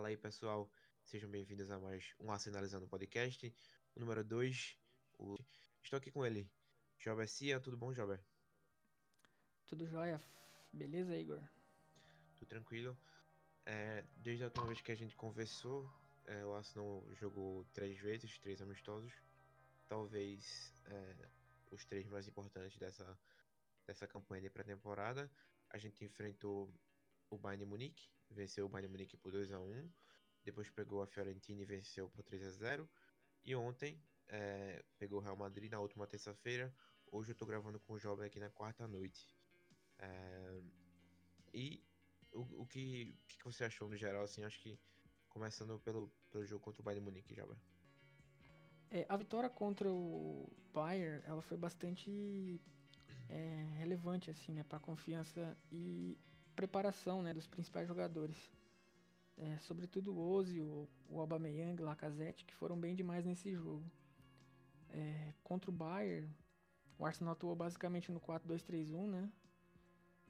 Fala aí, pessoal. Sejam bem-vindos a mais um Arsenalizando Podcast, o número 2. O... Estou aqui com ele, Jober Cia. Tudo bom, Jober? Tudo jóia. Beleza, Igor? Tudo tranquilo. É, desde a última vez que a gente conversou, é, o Arsenal jogou três vezes, três amistosos. Talvez é, os três mais importantes dessa, dessa campanha de pré-temporada. A gente enfrentou o Bayern Munique, venceu o Bayern Munique por 2 a 1 depois pegou a Fiorentina e venceu por 3 a 0 e ontem é, pegou o Real Madrid na última terça-feira. Hoje eu tô gravando com o Jovem aqui na quarta noite. É, e o, o que, que você achou no geral, assim, acho que começando pelo, pelo jogo contra o Bayern Munique, Jovem. É, a vitória contra o Bayern, ela foi bastante é, relevante, assim, né, para a confiança e preparação, né, dos principais jogadores. É, sobretudo o Ozil, o Aubameyang, o Lacazette, que foram bem demais nesse jogo. É, contra o Bayern, o Arsenal atuou basicamente no 4-2-3-1, né?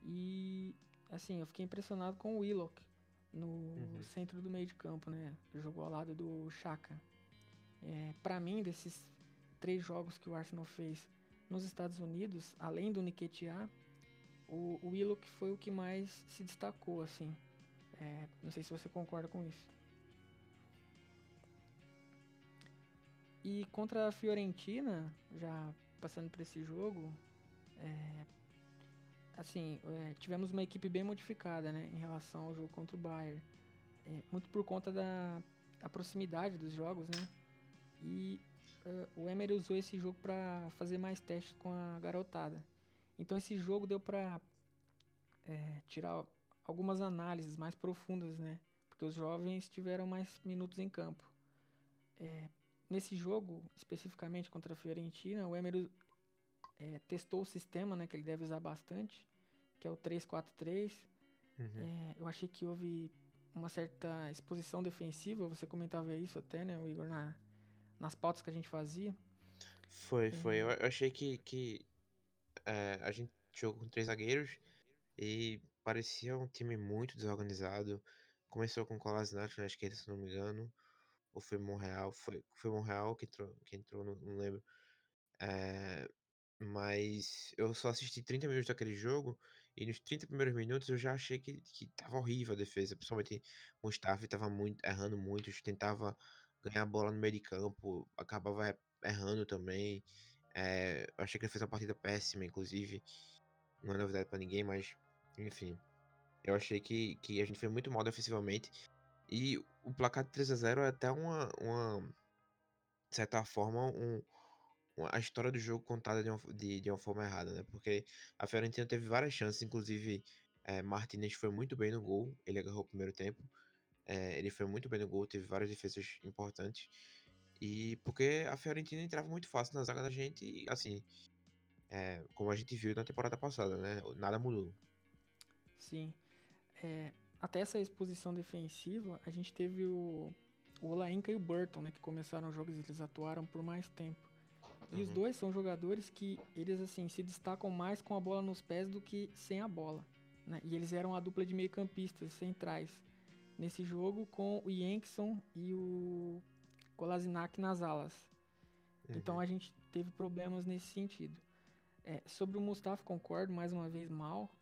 E, assim, eu fiquei impressionado com o Willock no uhum. centro do meio de campo, né? Jogou ao lado do Chaka. É, para mim, desses três jogos que o Arsenal fez nos Estados Unidos, além do Nketiah, o, o Willock foi o que mais se destacou, assim. É, não sei se você concorda com isso. E contra a Fiorentina, já passando por esse jogo, é, assim, é, tivemos uma equipe bem modificada, né, em relação ao jogo contra o Bayern. É, muito por conta da, da, proximidade dos jogos, né? E uh, o Emery usou esse jogo para fazer mais testes com a garotada. Então esse jogo deu para é, tirar algumas análises mais profundas, né? Porque os jovens tiveram mais minutos em campo. É, nesse jogo, especificamente contra a Fiorentina, o Emery é, testou o sistema, né? Que ele deve usar bastante, que é o 3-4-3. Uhum. É, eu achei que houve uma certa exposição defensiva, você comentava isso até, né, o Igor, na, nas pautas que a gente fazia. Foi, foi. É. Eu achei que, que é, a gente jogou com três zagueiros e parecia um time muito desorganizado. Começou com Kolasinac na esquerda, se não me engano. Ou foi Monreal? Foi, foi Monreal que entrou, que entrou não, não lembro. É, mas eu só assisti 30 minutos daquele jogo e nos 30 primeiros minutos eu já achei que, que tava horrível a defesa. Principalmente o Mustafa tava muito, errando muito, tentava ganhar a bola no meio de campo, acabava errando também. É, eu achei que ele fez uma partida péssima, inclusive. Não é novidade para ninguém, mas enfim. Eu achei que, que a gente foi muito mal defensivamente. E o placar de 3 a 0 é até uma, uma de certa forma, um, a história do jogo contada de uma, de, de uma forma errada, né? Porque a Fiorentina teve várias chances, inclusive é, Martinez foi muito bem no gol, ele agarrou o primeiro tempo. É, ele foi muito bem no gol, teve várias defesas importantes. E porque a Fiorentina entrava muito fácil na zaga da gente, e assim, é, como a gente viu na temporada passada, né? Nada mudou. Sim. É, até essa exposição defensiva, a gente teve o, o Olainka e o Burton, né? Que começaram os jogos e eles atuaram por mais tempo. E uhum. os dois são jogadores que eles assim se destacam mais com a bola nos pés do que sem a bola. Né? E eles eram a dupla de meio-campistas centrais nesse jogo com o Yankson e o Kolasinac nas alas. Uhum. Então a gente teve problemas nesse sentido. É, sobre o Mustafa, concordo mais uma vez mal.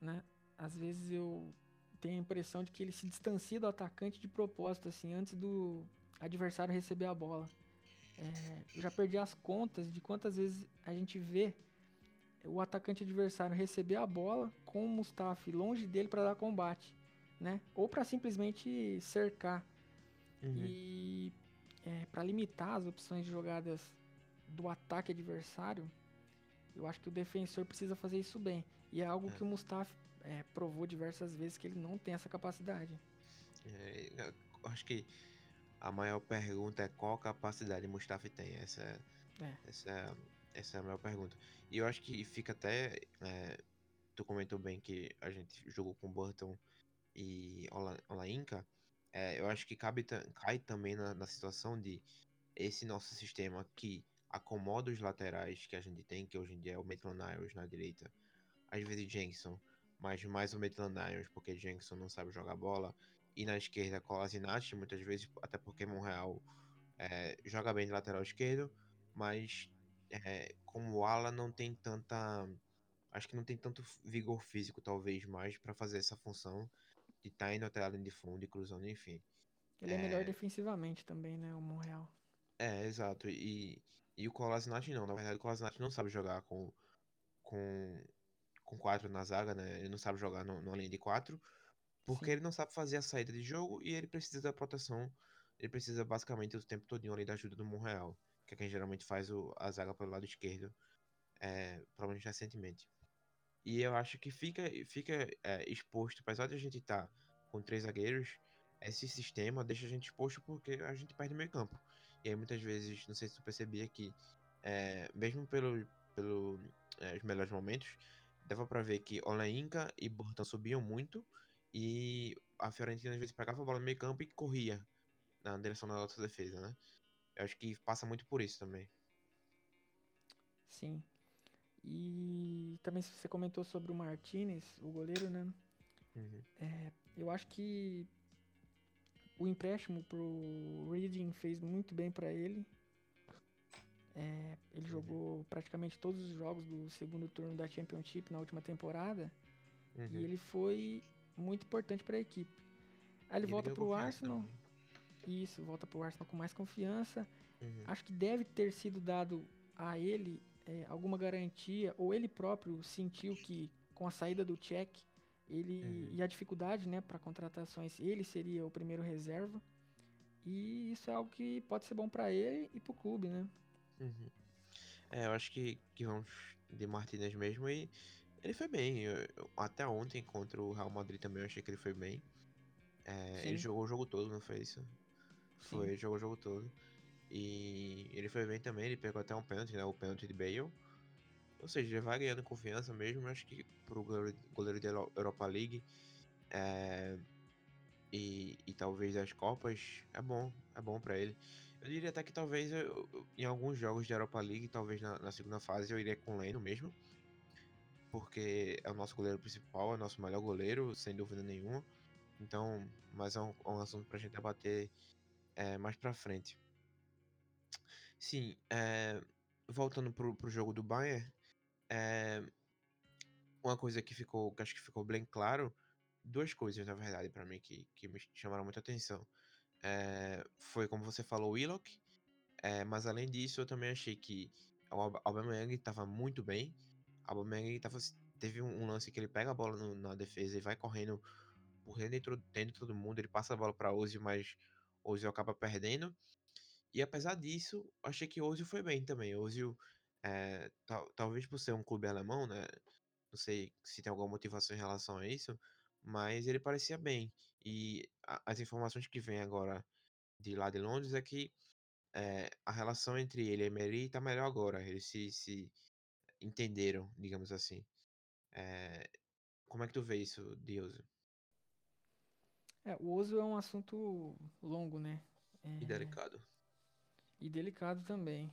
Né? Às vezes eu tenho a impressão de que ele se distancia do atacante de propósito, assim, antes do adversário receber a bola. É, eu já perdi as contas de quantas vezes a gente vê o atacante adversário receber a bola com o Mustafa longe dele para dar combate, né? Ou para simplesmente cercar. Uhum. E é, para limitar as opções de jogadas do ataque adversário, eu acho que o defensor precisa fazer isso bem. E é algo é. que o Mustafa é, provou diversas vezes que ele não tem essa capacidade. É, acho que a maior pergunta é qual capacidade Mustafa tem. Essa é, essa, essa é a maior pergunta. E eu acho que fica até. É, tu comentou bem que a gente jogou com Burton e Ola, Ola Inca. É, eu acho que cabe, cai também na, na situação de esse nosso sistema que acomoda os laterais que a gente tem, que hoje em dia é o Maitland Niles na direita, às vezes Jenkinson, mas mais o Maitland Niles, porque Jenkinson não sabe jogar bola, e na esquerda Kolasinac, muitas vezes, até porque Monreal é, joga bem de lateral esquerdo, mas é, como o ala não tem tanta. Acho que não tem tanto vigor físico, talvez, mais para fazer essa função de estar tá indo até a linha de fundo e cruzando, enfim. Ele é, é melhor defensivamente também, né, o Monreal. É, exato. E, e o Kolasinac não. Na verdade, o Kolasinac não sabe jogar com, com, com quatro na zaga, né? Ele não sabe jogar no, numa linha de quatro. Porque Sim. ele não sabe fazer a saída de jogo e ele precisa da proteção. Ele precisa basicamente o tempo todo ali da ajuda do Monreal, que é quem geralmente faz o, a zaga pelo lado esquerdo, é, provavelmente recentemente. E eu acho que fica, fica é, exposto, apesar de a gente estar tá com três zagueiros, esse sistema deixa a gente exposto porque a gente perde meio campo. E aí muitas vezes, não sei se tu percebia que, é, mesmo pelo, pelo é, melhores momentos, dava para ver que Oleinka e Burton subiam muito e a Fiorentina às vezes pegava a bola no meio campo e corria na direção da nossa defesa, né? Eu acho que passa muito por isso também. Sim. E também você comentou sobre o Martinez, o goleiro, né? Uhum. É, eu acho que o empréstimo pro Reading fez muito bem para ele. É, ele uhum. jogou praticamente todos os jogos do segundo turno da Championship na última temporada. Uhum. E ele foi muito importante para a equipe. Aí ele, ele volta pro Arsenal. Também. Isso, volta pro Arsenal com mais confiança. Uhum. Acho que deve ter sido dado a ele é, alguma garantia, ou ele próprio sentiu que com a saída do Check ele uhum. e a dificuldade, né, para contratações, ele seria o primeiro reserva. E isso é algo que pode ser bom para ele e para o clube, né? Uhum. É, eu acho que, que vamos de Martinez mesmo e ele foi bem. Eu, eu, até ontem contra o Real Madrid também eu achei que ele foi bem. É, ele jogou o jogo todo, não foi isso? Foi, Sim. jogou o jogo todo. E ele foi bem também, ele pegou até um pênalti, né? O pênalti de Bale. Ou seja, vai ganhando confiança mesmo. Acho que pro goleiro, da Europa League é, e, e talvez as Copas, é bom, é bom para ele. Eu diria até que talvez eu, em alguns jogos de Europa League, talvez na, na segunda fase, eu iria com o Leno mesmo porque é o nosso goleiro principal, é o nosso melhor goleiro, sem dúvida nenhuma. Então, mas é um, é um assunto pra gente debater é, mais pra frente. Sim, é, voltando pro, pro jogo do Bayern, é, uma coisa que ficou, que acho que ficou bem claro, duas coisas na verdade para mim que, que me chamaram muita atenção. É, foi como você falou, o Willock, mas além disso eu também achei que o Aubameyang estava muito bem, Aubameyang tava, teve um, lance que ele pega a bola no, na defesa e vai correndo por dentro, dentro de todo mundo, ele passa a bola para Ozil, mas Ozil acaba perdendo. E apesar disso, achei que Ozil foi bem também. Ozil, é, tal, talvez por ser um clube alemão, né? Não sei se tem alguma motivação em relação a isso, mas ele parecia bem. E a, as informações que vêm agora de lá de Londres é que é, a relação entre ele e Emery tá melhor agora. Eles se, se entenderam, digamos assim. É, como é que tu vê isso de Ozil? É, o Ozil é um assunto longo, né? É... E delicado. E delicado também.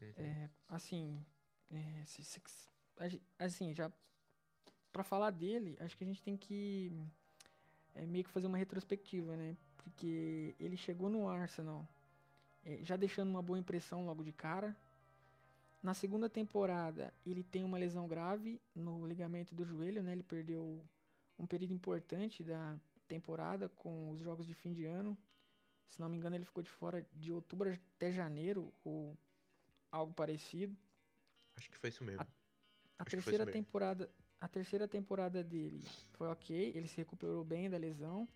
Uhum. É, assim, é, se, se, assim, já para falar dele, acho que a gente tem que é, meio que fazer uma retrospectiva, né? Porque ele chegou no Arsenal é, já deixando uma boa impressão logo de cara. Na segunda temporada, ele tem uma lesão grave no ligamento do joelho, né? Ele perdeu um período importante da temporada com os jogos de fim de ano. Se não me engano, ele ficou de fora de outubro até janeiro ou algo parecido. Acho que foi isso mesmo. A, a terceira temporada, a terceira temporada dele foi ok, ele se recuperou bem da lesão.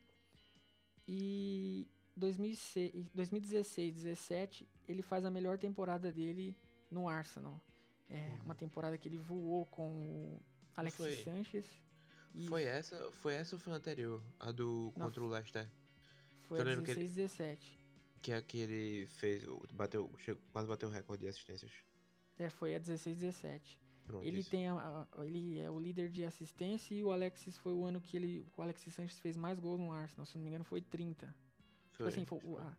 E 2016, 2016, 17, ele faz a melhor temporada dele no Arsenal. É uhum. uma temporada que ele voou com o Alexis foi, Sanchez. E... Foi essa, foi essa ou foi a anterior? A do Não, contra o Leicester? Foi a 16, ele, 17. Que é que ele fez, bateu, chegou, quase bateu o recorde de assistências. É, foi a 16, 17. Pronto, ele isso. tem a, a, ele é o líder de assistência e o Alexis foi o ano que ele, o Alexis Sanchez fez mais gols no Arsenal, se não me engano foi 30. Tipo foi, tipo assim, foi, foi. A,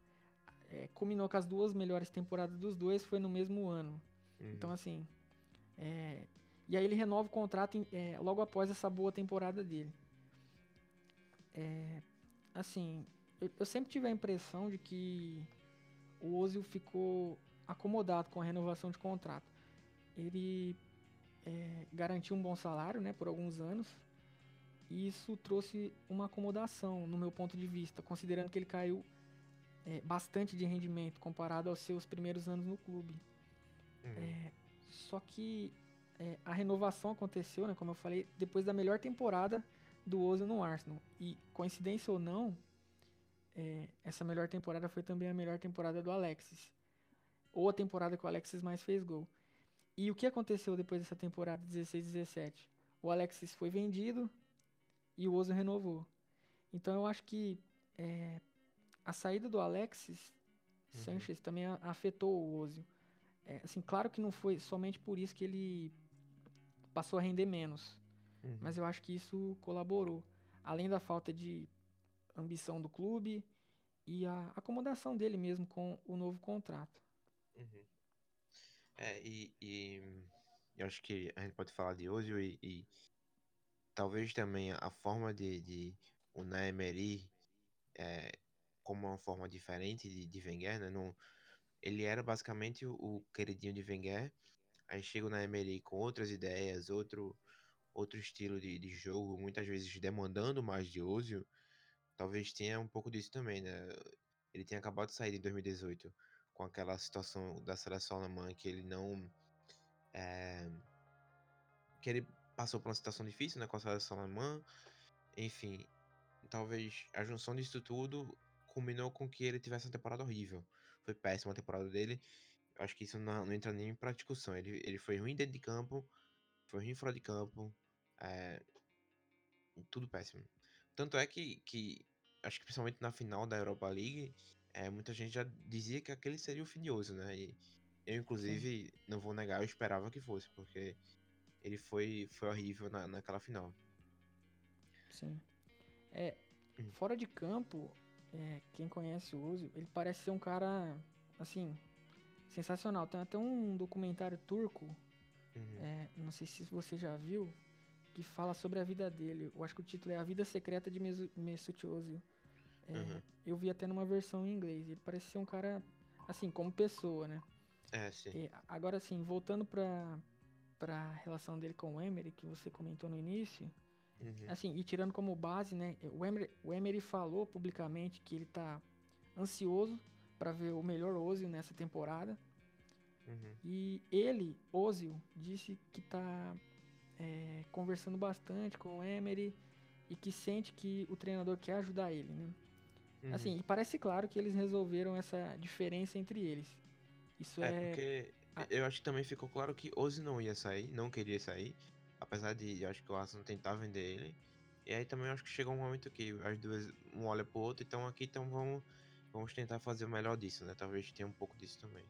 é, combinou com as duas melhores temporadas dos dois foi no mesmo ano. Uhum. Então, assim. É, e aí ele renova o contrato em, é, logo após essa boa temporada dele. É, assim, eu, sempre tive a impressão de que o Ozil ficou acomodado com a renovação de contrato. Ele é, garantiu um bom salário, né, por alguns anos. E isso trouxe uma acomodação, no meu ponto de vista, considerando que ele caiu é, bastante de rendimento comparado aos seus primeiros anos no clube. Uhum. É, só que é, a renovação aconteceu, né, como eu falei, depois da melhor temporada do Ozil no Arsenal. E coincidência ou não, é, essa melhor temporada foi também a melhor temporada do Alexis. Ou a temporada que o Alexis mais fez gol. E o que aconteceu depois dessa temporada 16-17? O Alexis foi vendido e o Ozil renovou. Então eu acho que é, a saída do Alexis uhum. Sanchez também afetou o Ozil. É, assim, claro que não foi somente por isso que ele passou a render menos. Uhum. Mas eu acho que isso colaborou. Além da falta de ambição do clube e a acomodação dele mesmo com o novo contrato. Uhum. É, e, e, eu acho que a gente pode falar de Ozil e, e talvez também a forma de, de o Emery é, como uma forma diferente de, de Wenger, né? Não, ele era basicamente o, queridinho de Wenger, aí chega o Emery com outras ideias, outro, outro estilo de, de jogo, muitas vezes demandando mais de Ozil, talvez tenha um pouco disso também, né? Ele tinha acabado de sair em 2018 com aquela situação da seleção alemã que ele não. É, que ele passou por uma situação difícil né, com a seleção alemã. Enfim, talvez a junção disso tudo combinou com que ele tivesse uma temporada horrível. Foi péssima a temporada dele. Acho que isso não, não entra nem para discussão. Ele, ele foi ruim dentro de campo, foi ruim fora de campo. É, tudo péssimo. Tanto é que, que acho que principalmente na final da Europa League, é, muita gente já dizia que aquele seria o fim de Oso, né? E eu, inclusive, Sim. não vou negar, eu esperava que fosse, porque ele foi, foi horrível na, naquela final. Sim. É, hum. fora de campo, é, quem conhece o Ozil, ele parece ser um cara, assim, sensacional. Tem até um documentário turco, uhum. é, não sei se você já viu, que fala sobre a vida dele. Eu acho que o título é A Vida Secreta de Mesut Ozil. É, uhum. Eu vi até numa versão em inglês. Ele parece ser um cara, assim, como pessoa, né? É, sim. E, agora, assim, voltando pra, pra relação dele com o Emery, que você comentou no início. Uhum. Assim, e tirando como base, né? O Emery, o Emery falou publicamente que ele tá ansioso para ver o melhor Ozil nessa temporada. Uhum. E ele, Ozil, disse que tá é, conversando bastante com o Emery e que sente que o treinador quer ajudar ele, né? Uhum. Assim, e parece claro que eles resolveram essa diferença entre eles. Isso é. É porque eu acho que também ficou claro que Ozzy não ia sair, não queria sair. Apesar de eu acho que o Arsenal tentar vender ele. E aí também acho que chegou um momento que as duas, um olha pro outro, então aqui então vamos, vamos tentar fazer o melhor disso, né? Talvez tenha um pouco disso também.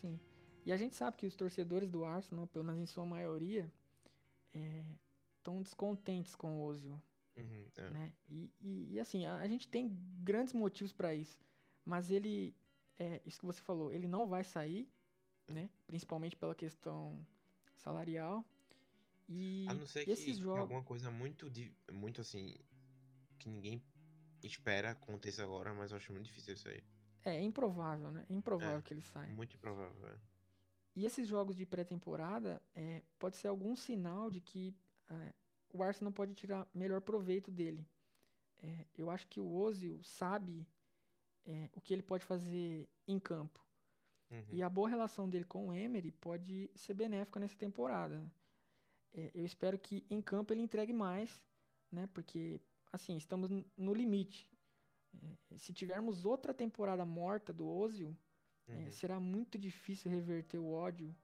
Sim. E a gente sabe que os torcedores do Arsenal, pelo menos em sua maioria, estão é, descontentes com o Ozil. Uhum, é. né? E, e, e, assim, a, a, gente tem grandes motivos para isso. Mas ele, é, isso que você falou, ele não vai sair, né? Principalmente pela questão salarial. E a não ser que jogos... alguma coisa muito, muito assim, que ninguém espera aconteça agora, mas eu acho muito difícil isso aí. É, é improvável, né? É improvável é, que ele saia. Muito improvável, é. E esses jogos de pré-temporada é, pode ser algum sinal de que é, o Arsenal pode tirar melhor proveito dele. É, eu acho que o Ozil sabe o que ele pode fazer em campo. Uhum. E a boa relação dele com o Emery pode ser benéfica nessa temporada. Eu espero que em campo ele entregue mais, né? Porque, assim, estamos no limite. Se tivermos outra temporada morta do Ozil, é, uhum. será muito difícil reverter o ódio.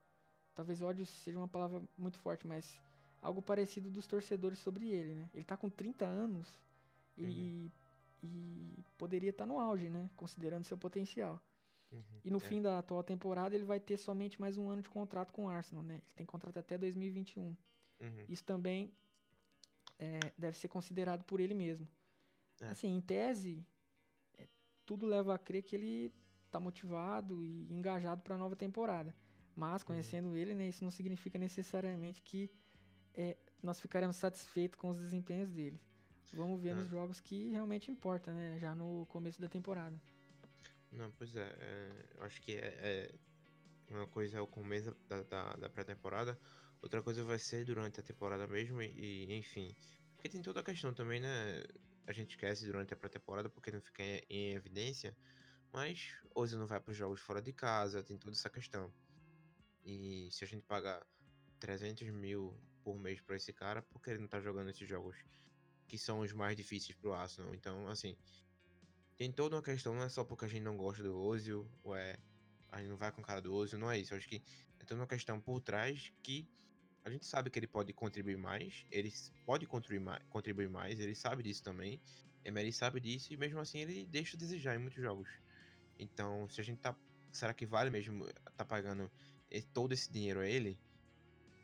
Talvez ódio seja uma palavra muito forte, mas algo parecido dos torcedores sobre ele, né? Ele tá com 30 anos e, uhum. e poderia estar tá no auge, né? Considerando seu potencial. Uhum. E no é. fim da atual temporada ele vai ter somente mais um ano de contrato com o Arsenal, né? Ele tem contrato até 2021. Uhum. Isso também é, deve ser considerado por ele mesmo. É. Assim, em tese, é, tudo leva a crer que ele tá motivado e engajado para a nova temporada. Mas uhum. conhecendo ele, né, isso não significa necessariamente que é, nós ficaremos satisfeitos com os desempenhos dele. Vamos ver Ah. nos jogos que realmente importa, né? Já no começo da temporada. Não, pois é, é, eu acho que é, é uma coisa é o começo da, da, da pré-temporada, outra coisa vai ser durante a temporada mesmo, e, e, enfim. Porque tem toda a questão também, né? A gente esquece durante a pré-temporada porque não fica em, em evidência, mas Ozil não vai para os jogos fora de casa, tem toda essa questão. E se a gente pagar 300 mil por mês para esse cara, porque ele não tá jogando esses jogos que são os mais difíceis pro Arsenal? Então, assim, tem toda uma questão, não é só porque a gente não gosta do Ozil, ou é a gente não vai com cara do Ozil, não é isso. Eu acho que é toda uma questão por trás que a gente sabe que ele pode contribuir mais, ele pode contribuir mais, contribuir mais ele sabe disso também. Emery sabe disso e mesmo assim ele deixa a desejar em muitos jogos. Então, se a gente tá. Será que vale mesmo tá pagando e- todo esse dinheiro a ele?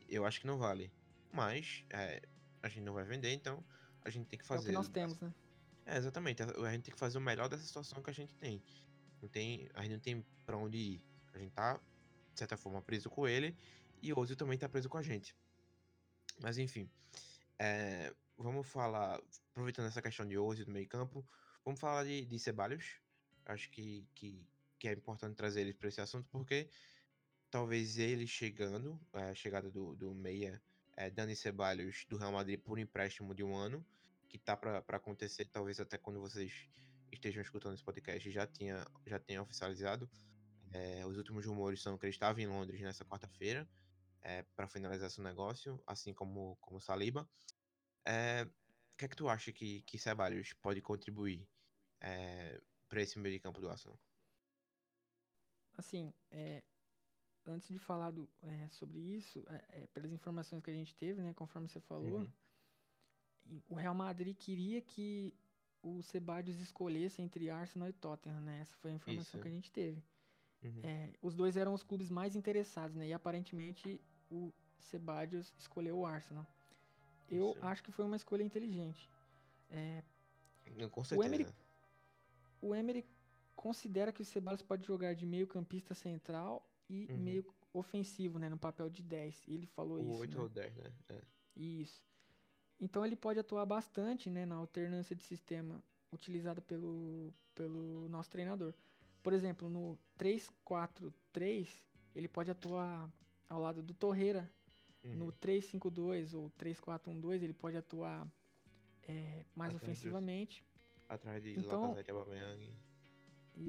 Eu acho que não vale. Mas é, a gente não vai vender, então a gente tem que É o fazer. que nós temos, né? É, exatamente. A, a gente tem que fazer o melhor dessa situação que a gente tem. Não tem a gente não tem pra onde ir. A gente tá, de certa forma, preso com ele. E o Ozil também tá preso com a gente. Mas enfim. é, vamos falar. Aproveitando essa questão de Ozil do meio campo. Vamos falar de, de Ceballos. Acho que, que, que é importante trazer eles para esse assunto, porque talvez ele chegando, a chegada do, do meia é, Dani Ceballos do Real Madrid por empréstimo de um ano, que tá para acontecer, talvez até quando vocês estejam escutando esse podcast já tinha, já tenha oficializado. É, os últimos rumores são que ele estava em Londres nessa quarta-feira é, para finalizar seu negócio, assim como como Saliba. É, o que é que tu acha que, que Ceballos pode contribuir é, para esse meio de campo do Arsenal? Assim, é, antes de falar do, é, sobre isso, é, é, pelas informações que a gente teve, né, conforme você falou, Uhum. o Real Madrid queria que o Ceballos escolhesse entre Arsenal e Tottenham, né? Essa foi a informação Isso. que a gente teve. Uhum. É, os dois eram os clubes mais interessados, né? E aparentemente o Ceballos escolheu o Arsenal. Eu Isso. acho que foi uma escolha inteligente. É, Com certeza. Emery- o Emery considera que o Ceballos pode jogar de meio campista central e Uhum. meio ofensivo, né? No papel de 10. Ele falou O isso, 8 né? ou 10, né? É. Isso. Então ele pode atuar bastante, né, na alternância de sistema utilizada pelo, pelo nosso treinador. Por exemplo, no 3-4-3, ele pode atuar ao lado do Torreira. Uhum. No 3-5-2 ou 3-4-1-2, ele pode atuar é, mais dos- ofensivamente. Atrás de Então- Lacazette e Aubameyang.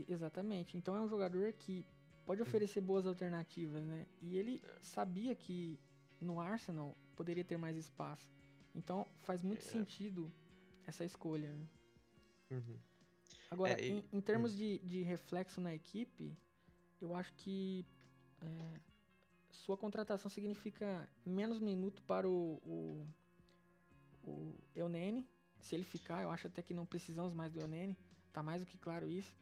Exatamente. Então é um jogador que pode oferecer boas alternativas, né? E ele sabia que no Arsenal poderia ter mais espaço. Então faz muito É. sentido essa escolha. né? Uhum. Agora, É, e- em, em termos de, de reflexo na equipe, eu acho que é, sua contratação significa menos minuto para o, o, o Eunene. Se ele ficar, eu acho até que não precisamos mais do Eunene. Tá mais do que claro isso.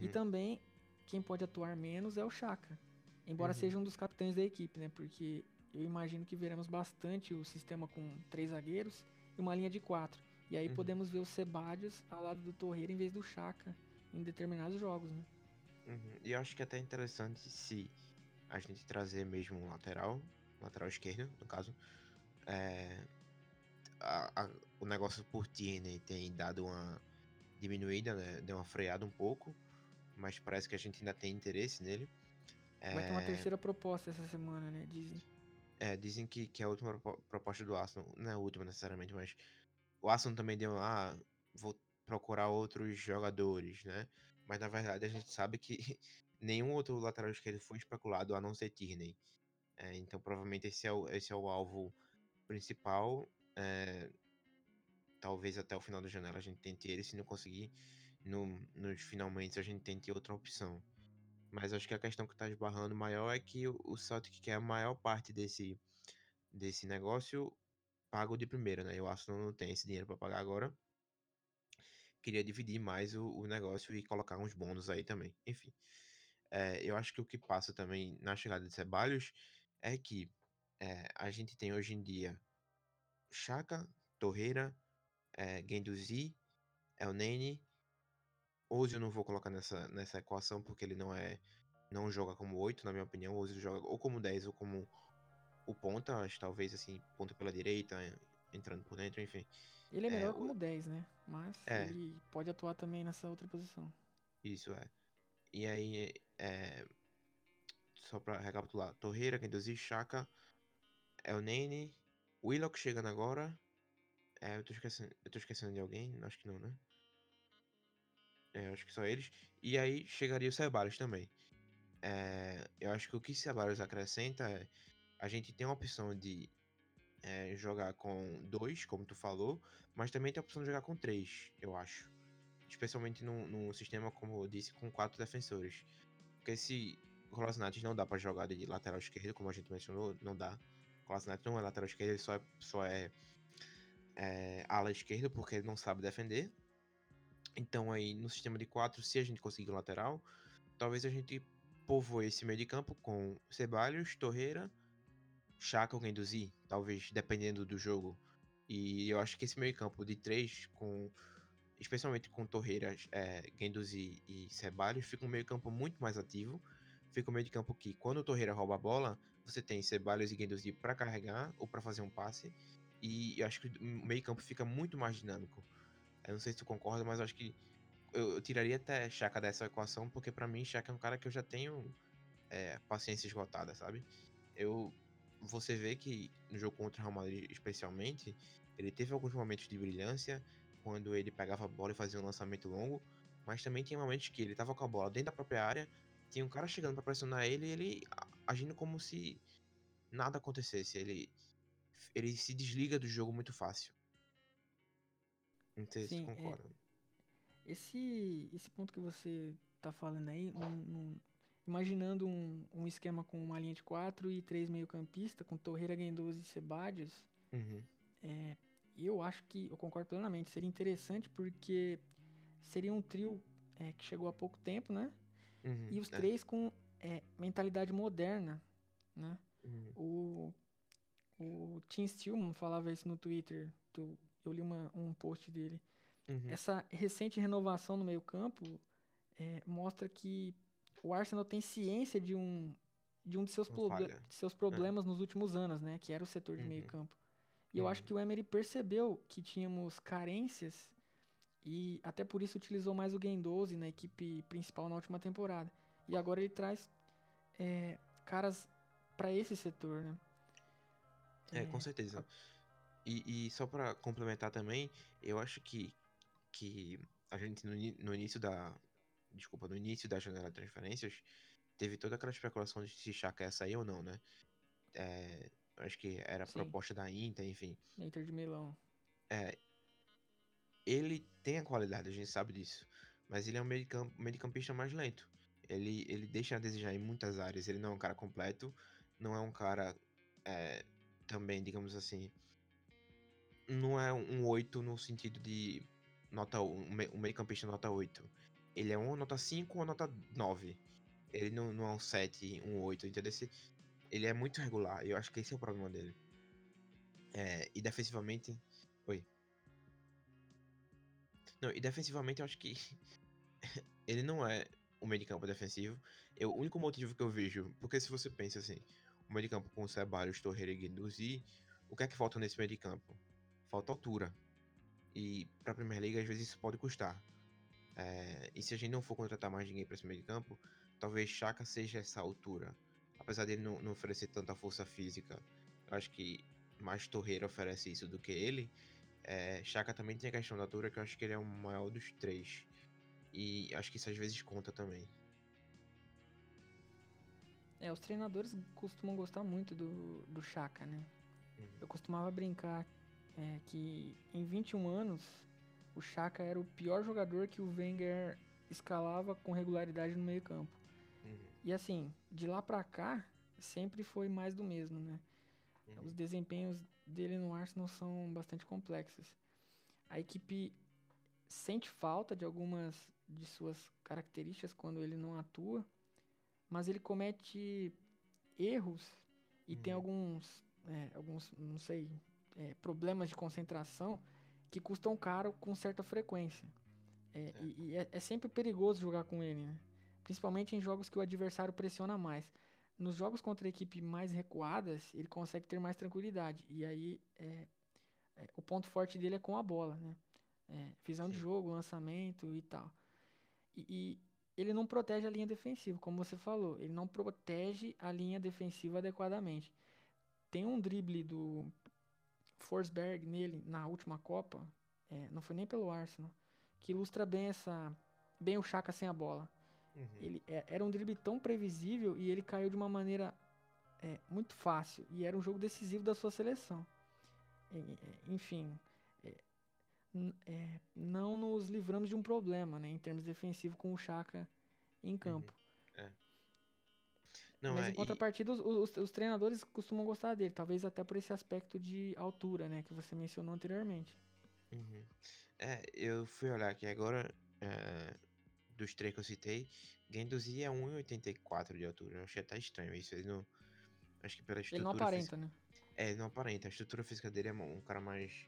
E Uhum. também, quem pode atuar menos é o Chaka. Embora Uhum. seja um dos capitães da equipe, né? Porque eu imagino que veremos bastante o sistema com três zagueiros e uma linha de quatro. E aí Uhum. podemos ver o Sebadios ao lado do Torreira em vez do Chaka em determinados jogos, né? Uhum. E eu acho que é até interessante se a gente trazer mesmo um lateral, lateral esquerdo, no caso. É, a- a- o negócio por Tierney tem dado uma diminuída, né? Deu uma freada um pouco, mas parece que a gente ainda tem interesse nele. Vai ter uma É, terceira proposta essa semana, né? Dizem. É, dizem que, que é a última propo- proposta do Arsenal, não é a última necessariamente, mas o Arsenal também deu, ah, vou procurar outros jogadores, né? Mas na verdade a gente sabe que nenhum outro lateral esquerdo foi especulado a não ser Tierney. É, então provavelmente esse é o, esse é o alvo principal. É, talvez até o final da janela a gente tente ele, se não conseguir, no, nos finalmente a gente tente outra opção. Mas acho que a questão que tá esbarrando maior é que o, Celtic quer a maior parte desse, desse negócio pago de primeira, né? E o Arsenal não tem esse dinheiro para pagar agora. Queria dividir mais o, o negócio e colocar uns bônus aí também. Enfim, é, eu acho que o que passa também na chegada de Ceballos é que é, a gente tem hoje em dia Chaka, Torreira, é, Guendouzi, Elneny. Ozil eu não vou colocar nessa, nessa equação porque ele não é não joga como 8, na minha opinião. O Ozil joga ou como 10 ou como o ponta, acho talvez assim, ponta pela direita, entrando por dentro, enfim. Ele é melhor É, como 10, né? Mas É. ele pode atuar também nessa outra posição. Isso é. E aí, é, só pra recapitular: Torreira, Gendozi, Chaka, Elneny, Willock chegando agora. É, eu tô esquecendo, eu tô esquecendo de alguém? Acho que não, né? É, acho que só eles. E aí chegaria o Ceballos também. É, eu acho que o que Ceballos acrescenta é a gente tem a opção de é, jogar com dois, como tu falou, mas também tem a opção de jogar com três, eu acho. Especialmente num, num sistema, como eu disse, com quatro defensores. Porque se Kolasinac não dá pra jogar de lateral esquerdo, como a gente mencionou, não dá. O Kolasinac não é lateral esquerdo, ele só é, só é, é ala esquerda porque ele não sabe defender. Então aí no sistema de quatro, se a gente conseguir um lateral, talvez a gente povoe esse meio de campo com Ceballos, Torreira, Chaka ou Guendouzi, talvez dependendo do jogo. E eu acho que esse meio campo de três, com especialmente com Torreira, é, Guendouzi e Ceballos, fica um meio campo muito mais ativo. Fica um meio de campo que quando o Torreira rouba a bola, você tem Ceballos e Guendouzi para carregar ou para fazer um passe. E eu acho que o meio campo fica muito mais dinâmico. Eu não sei se tu concorda, mas eu acho que eu, eu tiraria até Chaka dessa equação, porque para mim Chaka é um cara que eu já tenho é, paciência esgotada, sabe? Eu você vê que no jogo contra o Real Madrid, especialmente, ele teve alguns momentos de brilhância quando ele pegava a bola e fazia um lançamento longo, mas também tinha momentos que ele tava com a bola dentro da própria área, tinha um cara chegando para pressionar ele e ele agindo como se nada acontecesse. Ele ele se desliga do jogo muito fácil. Não sei se Sim, tu é, concorda. Esse, esse ponto que você tá falando aí, num- num- imaginando um, um esquema com uma linha de quatro e três meio-campista, com Torreira, Guendouzi e Sebadios, Uhum. é, eu acho que, eu concordo plenamente, seria interessante porque seria um trio é, que chegou há pouco tempo, né? Uhum. E os é, três com é, mentalidade moderna, né? uhum, O, o Tim Stillman falava isso no Twitter, tu- eu li uma- um post dele. uhum. Essa recente renovação no meio-campo é, mostra que o Arsenal tem ciência de um de um de seus, de seus problemas nos últimos anos, né? Que era o setor de Uhum. meio-campo. E eu acho Uhum. que o Emery percebeu que tínhamos carências e até por isso utilizou mais o Guendouzi na equipe principal na última temporada. E agora ele traz é, caras para esse setor, né? É, com certeza. E, e só pra complementar também, eu acho que, que a gente no, no início da. Desculpa, no início da janela de transferências, teve toda aquela especulação de se Chaka ia sair ou não, né? É, acho que era a Sim. proposta da Inter, enfim. Inter de Milão. É, ele tem a qualidade, a gente sabe disso. Mas ele é um meio camp- meio-campista mais lento. Ele, ele deixa a desejar em muitas áreas. Ele não é um cara completo. Não é um cara é, também, digamos assim. Não é um 8 no sentido de nota um, me- meio-campista nota 8. Ele é um nota 5 ou nota 9. Ele não, não é um 7, um 8, entendeu? Ele é muito regular. Eu acho que esse é o problema dele. É, e defensivamente. Oi. Não, e defensivamente eu acho que ele não é o meio de campo defensivo. Eu, o único motivo que eu vejo, porque se você pensa assim, o meio de campo com Ceballos, Torreira e Guendouzi, o que é que falta nesse meio de campo? Falta altura. E pra Premier League às vezes isso pode custar. É, e se a gente não for contratar mais ninguém para esse meio de campo, talvez Chaka seja essa altura. Apesar dele não, não oferecer tanta força física, eu acho que mais Torreira oferece isso do que ele. É, Chaka também tem a questão da altura, que eu acho que ele é o maior dos três. E acho que isso às vezes conta também. É, os treinadores costumam gostar muito do, do Chaka, né? Uhum. Eu costumava brincar é, que em 21 anos o Chaka era o pior jogador que o Wenger escalava com regularidade no meio-campo. Uhum, E assim, de lá pra cá, sempre foi mais do mesmo, né? uhum, Os desempenhos dele no Arsenal são bastante complexos. A equipe sente falta de algumas de suas características quando ele não atua, mas ele comete erros e tem Uhum. alguns, é, alguns, não sei, é, problemas de concentração que custam caro com certa frequência. É. E, e é, é sempre perigoso jogar com ele, né? Principalmente em jogos que o adversário pressiona mais. Nos jogos contra a equipe mais recuadas, ele consegue ter mais tranquilidade. E aí é, é, o ponto forte dele é com a bola, né? É, visão de jogo, lançamento e tal. E, e, ele não protege a linha defensiva, como você falou. Ele não protege a linha defensiva adequadamente. Tem um drible do Forsberg nele na última Copa, é, não foi nem pelo Arsenal, que ilustra bem essa bem o Chaka sem a bola. Uhum. Ele é, era um drible tão previsível e ele caiu de uma maneira é, muito fácil e era um jogo decisivo da sua seleção. enfim, é, é, não nos livramos de um problema, né, em termos defensivos com o Chaka em campo. Uhum. É. Não, Mas em contrapartida, e... os, os, os, treinadores costumam gostar dele, talvez até por esse aspecto de altura, né, que você mencionou anteriormente. Uhum. É, eu fui olhar aqui agora, é, dos três que eu citei, Genduzi é 1,84 de altura. Eu achei até estranho isso. Ele não. Acho que pela estrutura. Ele não aparenta, física... né? É, ele não aparenta. A estrutura física dele é um cara mais.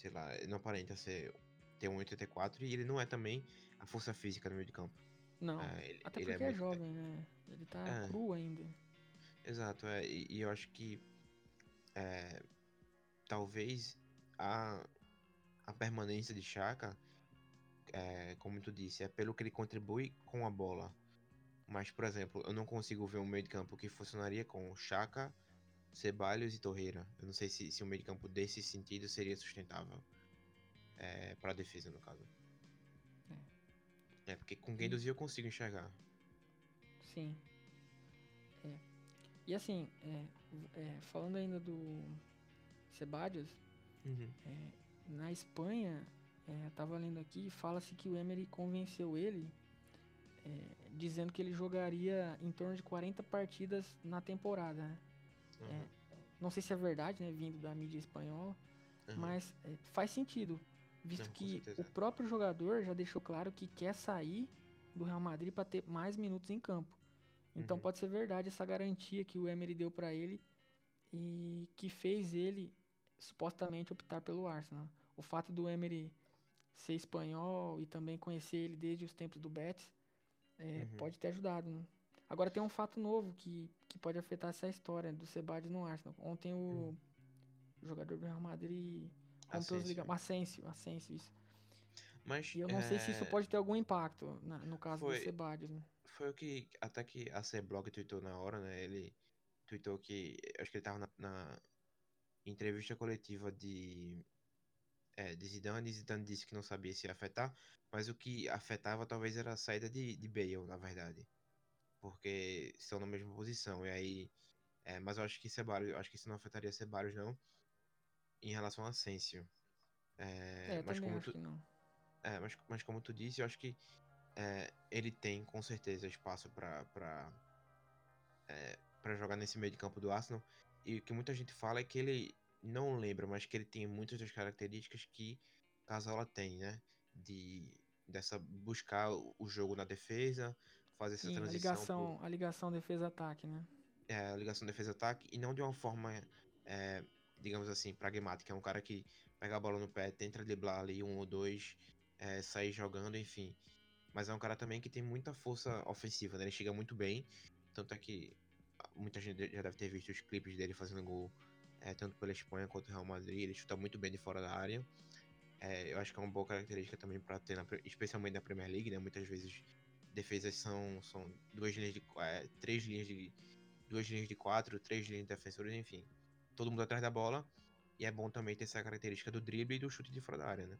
Sei lá, ele não aparenta ser ter 1,84 e ele não é também a força física no meio de campo. Não. É, ele, até ele porque é, é jovem, né? Ele tá é. cru ainda. Exato, é, e, e eu acho que. É, talvez a, a permanência de Chaka é, como tu disse, é pelo que ele contribui com a bola. Mas, por exemplo, eu não consigo ver um meio de campo que funcionaria com Chaka, Ceballos e Torreira. Eu não sei se, se um meio de campo desse sentido seria sustentável é, para a defesa, no caso. É, é porque com Guendouzi eu consigo enxergar. Sim. É. E assim, é, é, falando ainda do Ceballos, uhum. É, na Espanha é, tava lendo aqui, fala-se que o Emery convenceu ele, é, dizendo que ele jogaria em torno de 40 partidas na temporada. Né? Uhum. É, não sei se é verdade, né, vindo da mídia espanhola, uhum. mas é, faz sentido, visto não, que o próprio jogador já deixou claro que quer sair do Real Madrid para ter mais minutos em campo. Então uhum. pode ser verdade essa garantia que o Emery deu para ele e que fez ele supostamente optar pelo Arsenal. O fato do Emery ser espanhol e também conhecer ele desde os tempos do Betis, é, uhum. pode ter ajudado. Né? Agora tem um fato novo que, que pode afetar essa história do Sebades no Arsenal. Ontem o uhum. jogador do Real Madrid rompeu os ligamentos. Asensio, Asensio, isso. Mas, e eu não é... sei se isso é, pode ter algum impacto na, no caso foi, do Sebades, né? Foi o que até que a C-Blog tweetou na hora, né? Ele tweetou que acho que ele tava na, na entrevista coletiva de é, de Zidane, Zidane disse que não sabia se ia afetar, mas o que afetava talvez era a saída de, de Bale, na verdade. Porque estão na mesma posição, e aí... É, mas eu acho que Ceballos, acho que isso não afetaria Ceballos, não, em relação a Asensio. É, é mas como tu, É, mas, mas como tu disse, eu acho que é, ele tem com certeza espaço para para é, para jogar nesse meio de campo do Arsenal. E o que muita gente fala é que ele não lembro, mas que ele tem muitas das características que Casola tem, né? De dessa buscar o jogo na defesa, fazer essa Sim, transição. A ligação, a ligação defesa-ataque, né? É, a ligação defesa-ataque, e não de uma forma, é, digamos assim, pragmática. É um cara que pega a bola no pé, tenta driblar ali um ou dois, é, sair jogando, enfim. Mas é um cara também que tem muita força ofensiva, né? Ele chega muito bem. Tanto é que muita gente já deve ter visto os clipes dele fazendo gol é, tanto pela Espanha quanto o Real Madrid. Ele chuta muito bem de fora da área. É, eu acho que é uma boa característica também para ter, na, especialmente na Premier League, né? Muitas vezes defesas são, são duas linhas de é, três linhas de duas linhas de quatro, três linhas de defensores, enfim, todo mundo atrás da bola. E é bom também ter essa característica do drible e do chute de fora da área, né?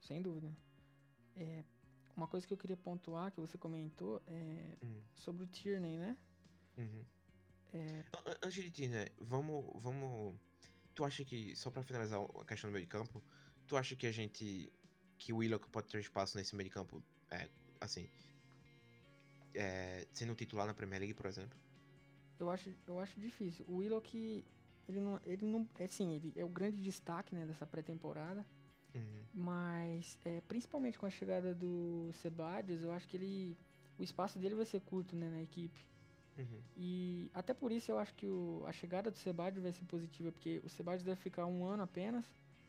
Sem dúvida. É, uma coisa que eu queria pontuar que você comentou é hum. sobre o Tierney, né? Uhum. É... Antes de ti, né? Vamos, vamos. Tu acha que, só pra finalizar a questão do meio de campo, tu acha que a gente. que o Willock pode ter espaço nesse meio de campo, é, assim. É, sendo titular na Premier League, por exemplo? Eu acho, eu acho difícil. O Willock, ele não. Ele não é sim, ele é o grande destaque né, dessa pré-temporada. Uhum. Mas, é, principalmente com a chegada do Sebadios, eu acho que ele. O espaço dele vai ser curto né, na equipe. Uhum. E até por isso eu acho que o, a chegada do Sebadios vai ser positiva, porque o Sebadios deve ficar um ano apenas.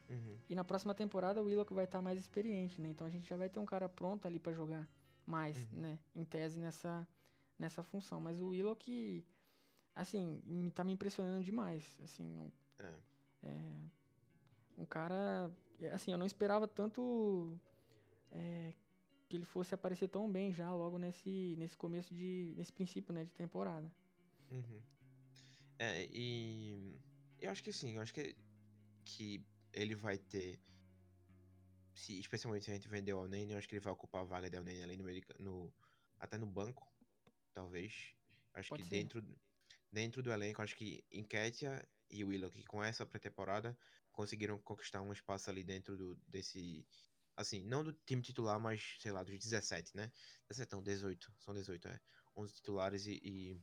Uhum. E na próxima temporada o Willock vai estar mais experiente, né? Então a gente já vai ter um cara pronto ali para jogar mais, uhum. né? Em tese nessa, nessa função. Mas o Willock, assim, tá me impressionando demais. Assim, é. É, Um cara. é, Assim, eu não esperava tanto. é, que ele fosse aparecer tão bem já logo nesse, nesse começo de. nesse princípio, né, de temporada. Uhum. É, e eu acho que sim, eu acho que, que ele vai ter. Se, especialmente se a gente vender o Alnane, eu acho que ele vai ocupar a vaga de Alnane ali no, no até no banco, talvez. Acho Pode que ser. dentro, dentro do elenco, acho que Nketiah e Willock, com essa pré-temporada, conseguiram conquistar um espaço ali dentro do, desse. Assim, não do time titular, mas, sei lá, dos 17, né? 17 não, 18. São 18, é. 11 titulares e, e,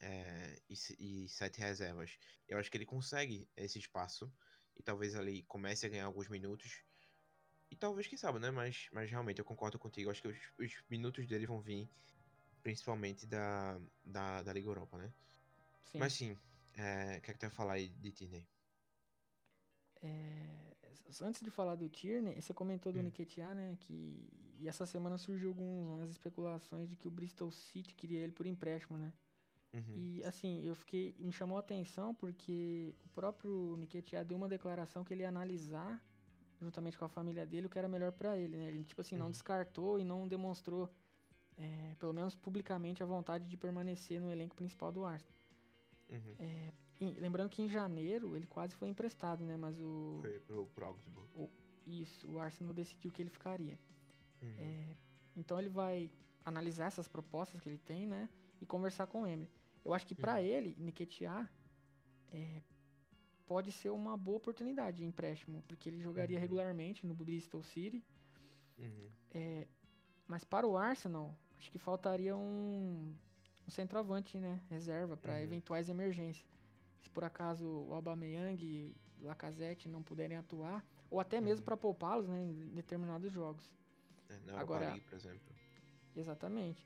é, e, e 7 reservas. Eu acho que ele consegue esse espaço e talvez ali comece a ganhar alguns minutos. E talvez, quem sabe, né? Mas, mas realmente eu concordo contigo. Acho que os, os minutos dele vão vir principalmente da, da, da Liga Europa, né? Sim. Mas sim, é, o que é que tu vai falar aí de Tierney? É, antes de falar do Tierney, você comentou do Hum. Nketiah, né? Que e essa semana surgiu algumas especulações de que o Bristol City queria ele por empréstimo, né? Uhum, E assim, eu fiquei. Me chamou a atenção porque o próprio Nketiah deu uma declaração que ele ia analisar, juntamente com a família dele, o que era melhor pra ele, né? Ele, tipo assim, não Uhum. descartou e não demonstrou, é, pelo menos publicamente, a vontade de permanecer no elenco principal do Arsenal. uhum. E lembrando que em janeiro ele quase foi emprestado, né? Mas o. Foi pro, pro Augsburg. Isso, o Arsenal decidiu que ele ficaria. Uhum, É, então ele vai analisar essas propostas que ele tem, né? E conversar com o Emery. Eu acho que pra Uhum. ele, Nketiah, é, pode ser uma boa oportunidade de empréstimo, porque ele jogaria Uhum. regularmente no Bristol City. uhum, Mas para o Arsenal, acho que faltaria um, um centroavante, né? Reserva para Uhum. eventuais emergências. Se por acaso o Aubameyang e Lacazette não puderem atuar, ou até mesmo Uhum. para poupá-los, né, em determinados jogos. É, Europa Agora- League, por exemplo. Exatamente.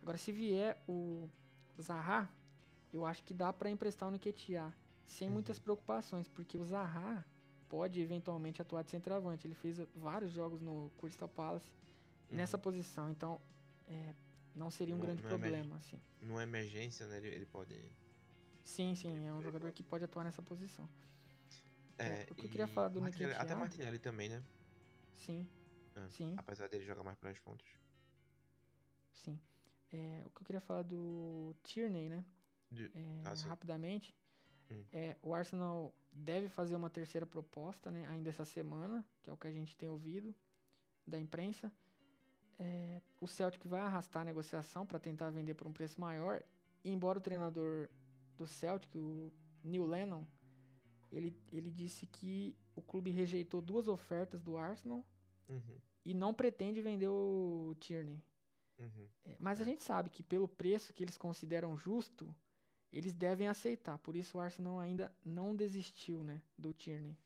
Agora, se vier o Zaha, eu acho que dá para emprestar o Nketiah sem Uhum. muitas preocupações, porque o Zaha pode eventualmente atuar de centroavante. Ele fez vários jogos no Crystal Palace nessa Uhum. posição, então é, não seria um grande é problema, assim. Numa emergência, né? Ele, ele pode. Sim, sim, é um jogador que pode atuar nessa posição. É, o que eu queria falar do Martinelli- Até Martinelli também, né? Sim, Ah, sim, Apesar dele jogar mais pelas pontas. sim. É, o que eu queria falar do Tierney, né? De- É, Ah, rapidamente. Hum. É, o Arsenal deve fazer uma terceira proposta, né, ainda essa semana, que é o que a gente tem ouvido da imprensa. É, o Celtic vai arrastar a negociação para tentar vender por um preço maior. E embora o treinador do Celtic, o Neil Lennon, ele, ele disse que o clube rejeitou duas ofertas do Arsenal Uhum, e não pretende vender o Tierney. uhum. É, Mas a gente sabe que pelo preço que eles consideram justo, eles devem aceitar. Por isso o Arsenal ainda não desistiu, né, do Tierney.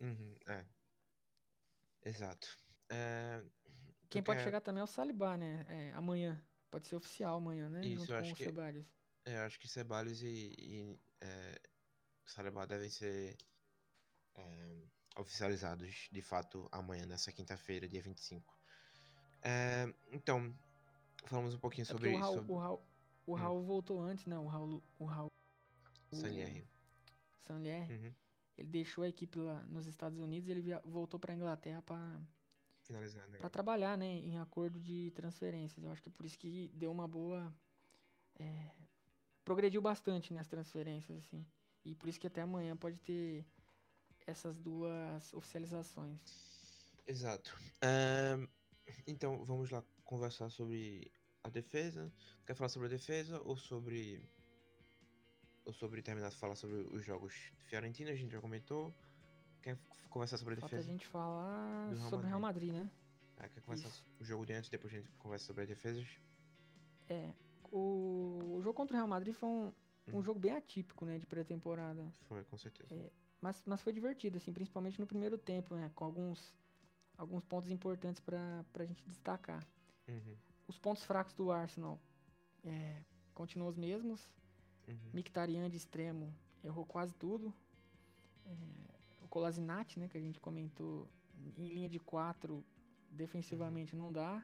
Uhum, é. Exato. É, Quem pode quer- chegar também é o Saliba, né? É, amanhã. Pode ser oficial amanhã, né? Isso, Junto eu acho que- Ceballos. é, eu acho que Ceballos e, e é, Saliba devem ser é, oficializados de fato amanhã, nessa quinta-feira, dia 25. É, então, falamos um pouquinho É sobre, o Raul, sobre o Raul, o Hum. Raul voltou antes, né? O Raul, o Raul Sanlier. Sanlier, Uhum, ele deixou a equipe lá nos Estados Unidos e ele via- voltou para Inglaterra para finalizando. né? para trabalhar, né, em acordo de transferências. Eu acho que é por isso que deu uma boa é, progrediu bastante nas transferências assim. E por isso que até amanhã pode ter essas duas oficializações. Exato. Ahn, então, vamos lá conversar sobre a defesa. Quer falar sobre a defesa ou sobre. Ou sobre terminar de falar sobre os jogos Fiorentina, a gente já comentou. Quer conversar sobre a Falta a defesa? gente falar Real sobre o Real Madrid, né? Ah, quer conversar Isso. o jogo de antes, depois a gente conversa sobre as defesas? É, o, o jogo contra o Real Madrid foi um, um Hum. jogo bem atípico, né, de pré-temporada. Foi, com certeza. É. Mas, mas foi divertido, assim, principalmente no primeiro tempo, né, com alguns, alguns pontos importantes pra, pra gente destacar. Uhum, Os pontos fracos do Arsenal é, continuam os mesmos. uhum, Mkhitaryan de extremo errou quase tudo. É, o Kolasinac, né, que a gente comentou, em linha de quatro, defensivamente não dá.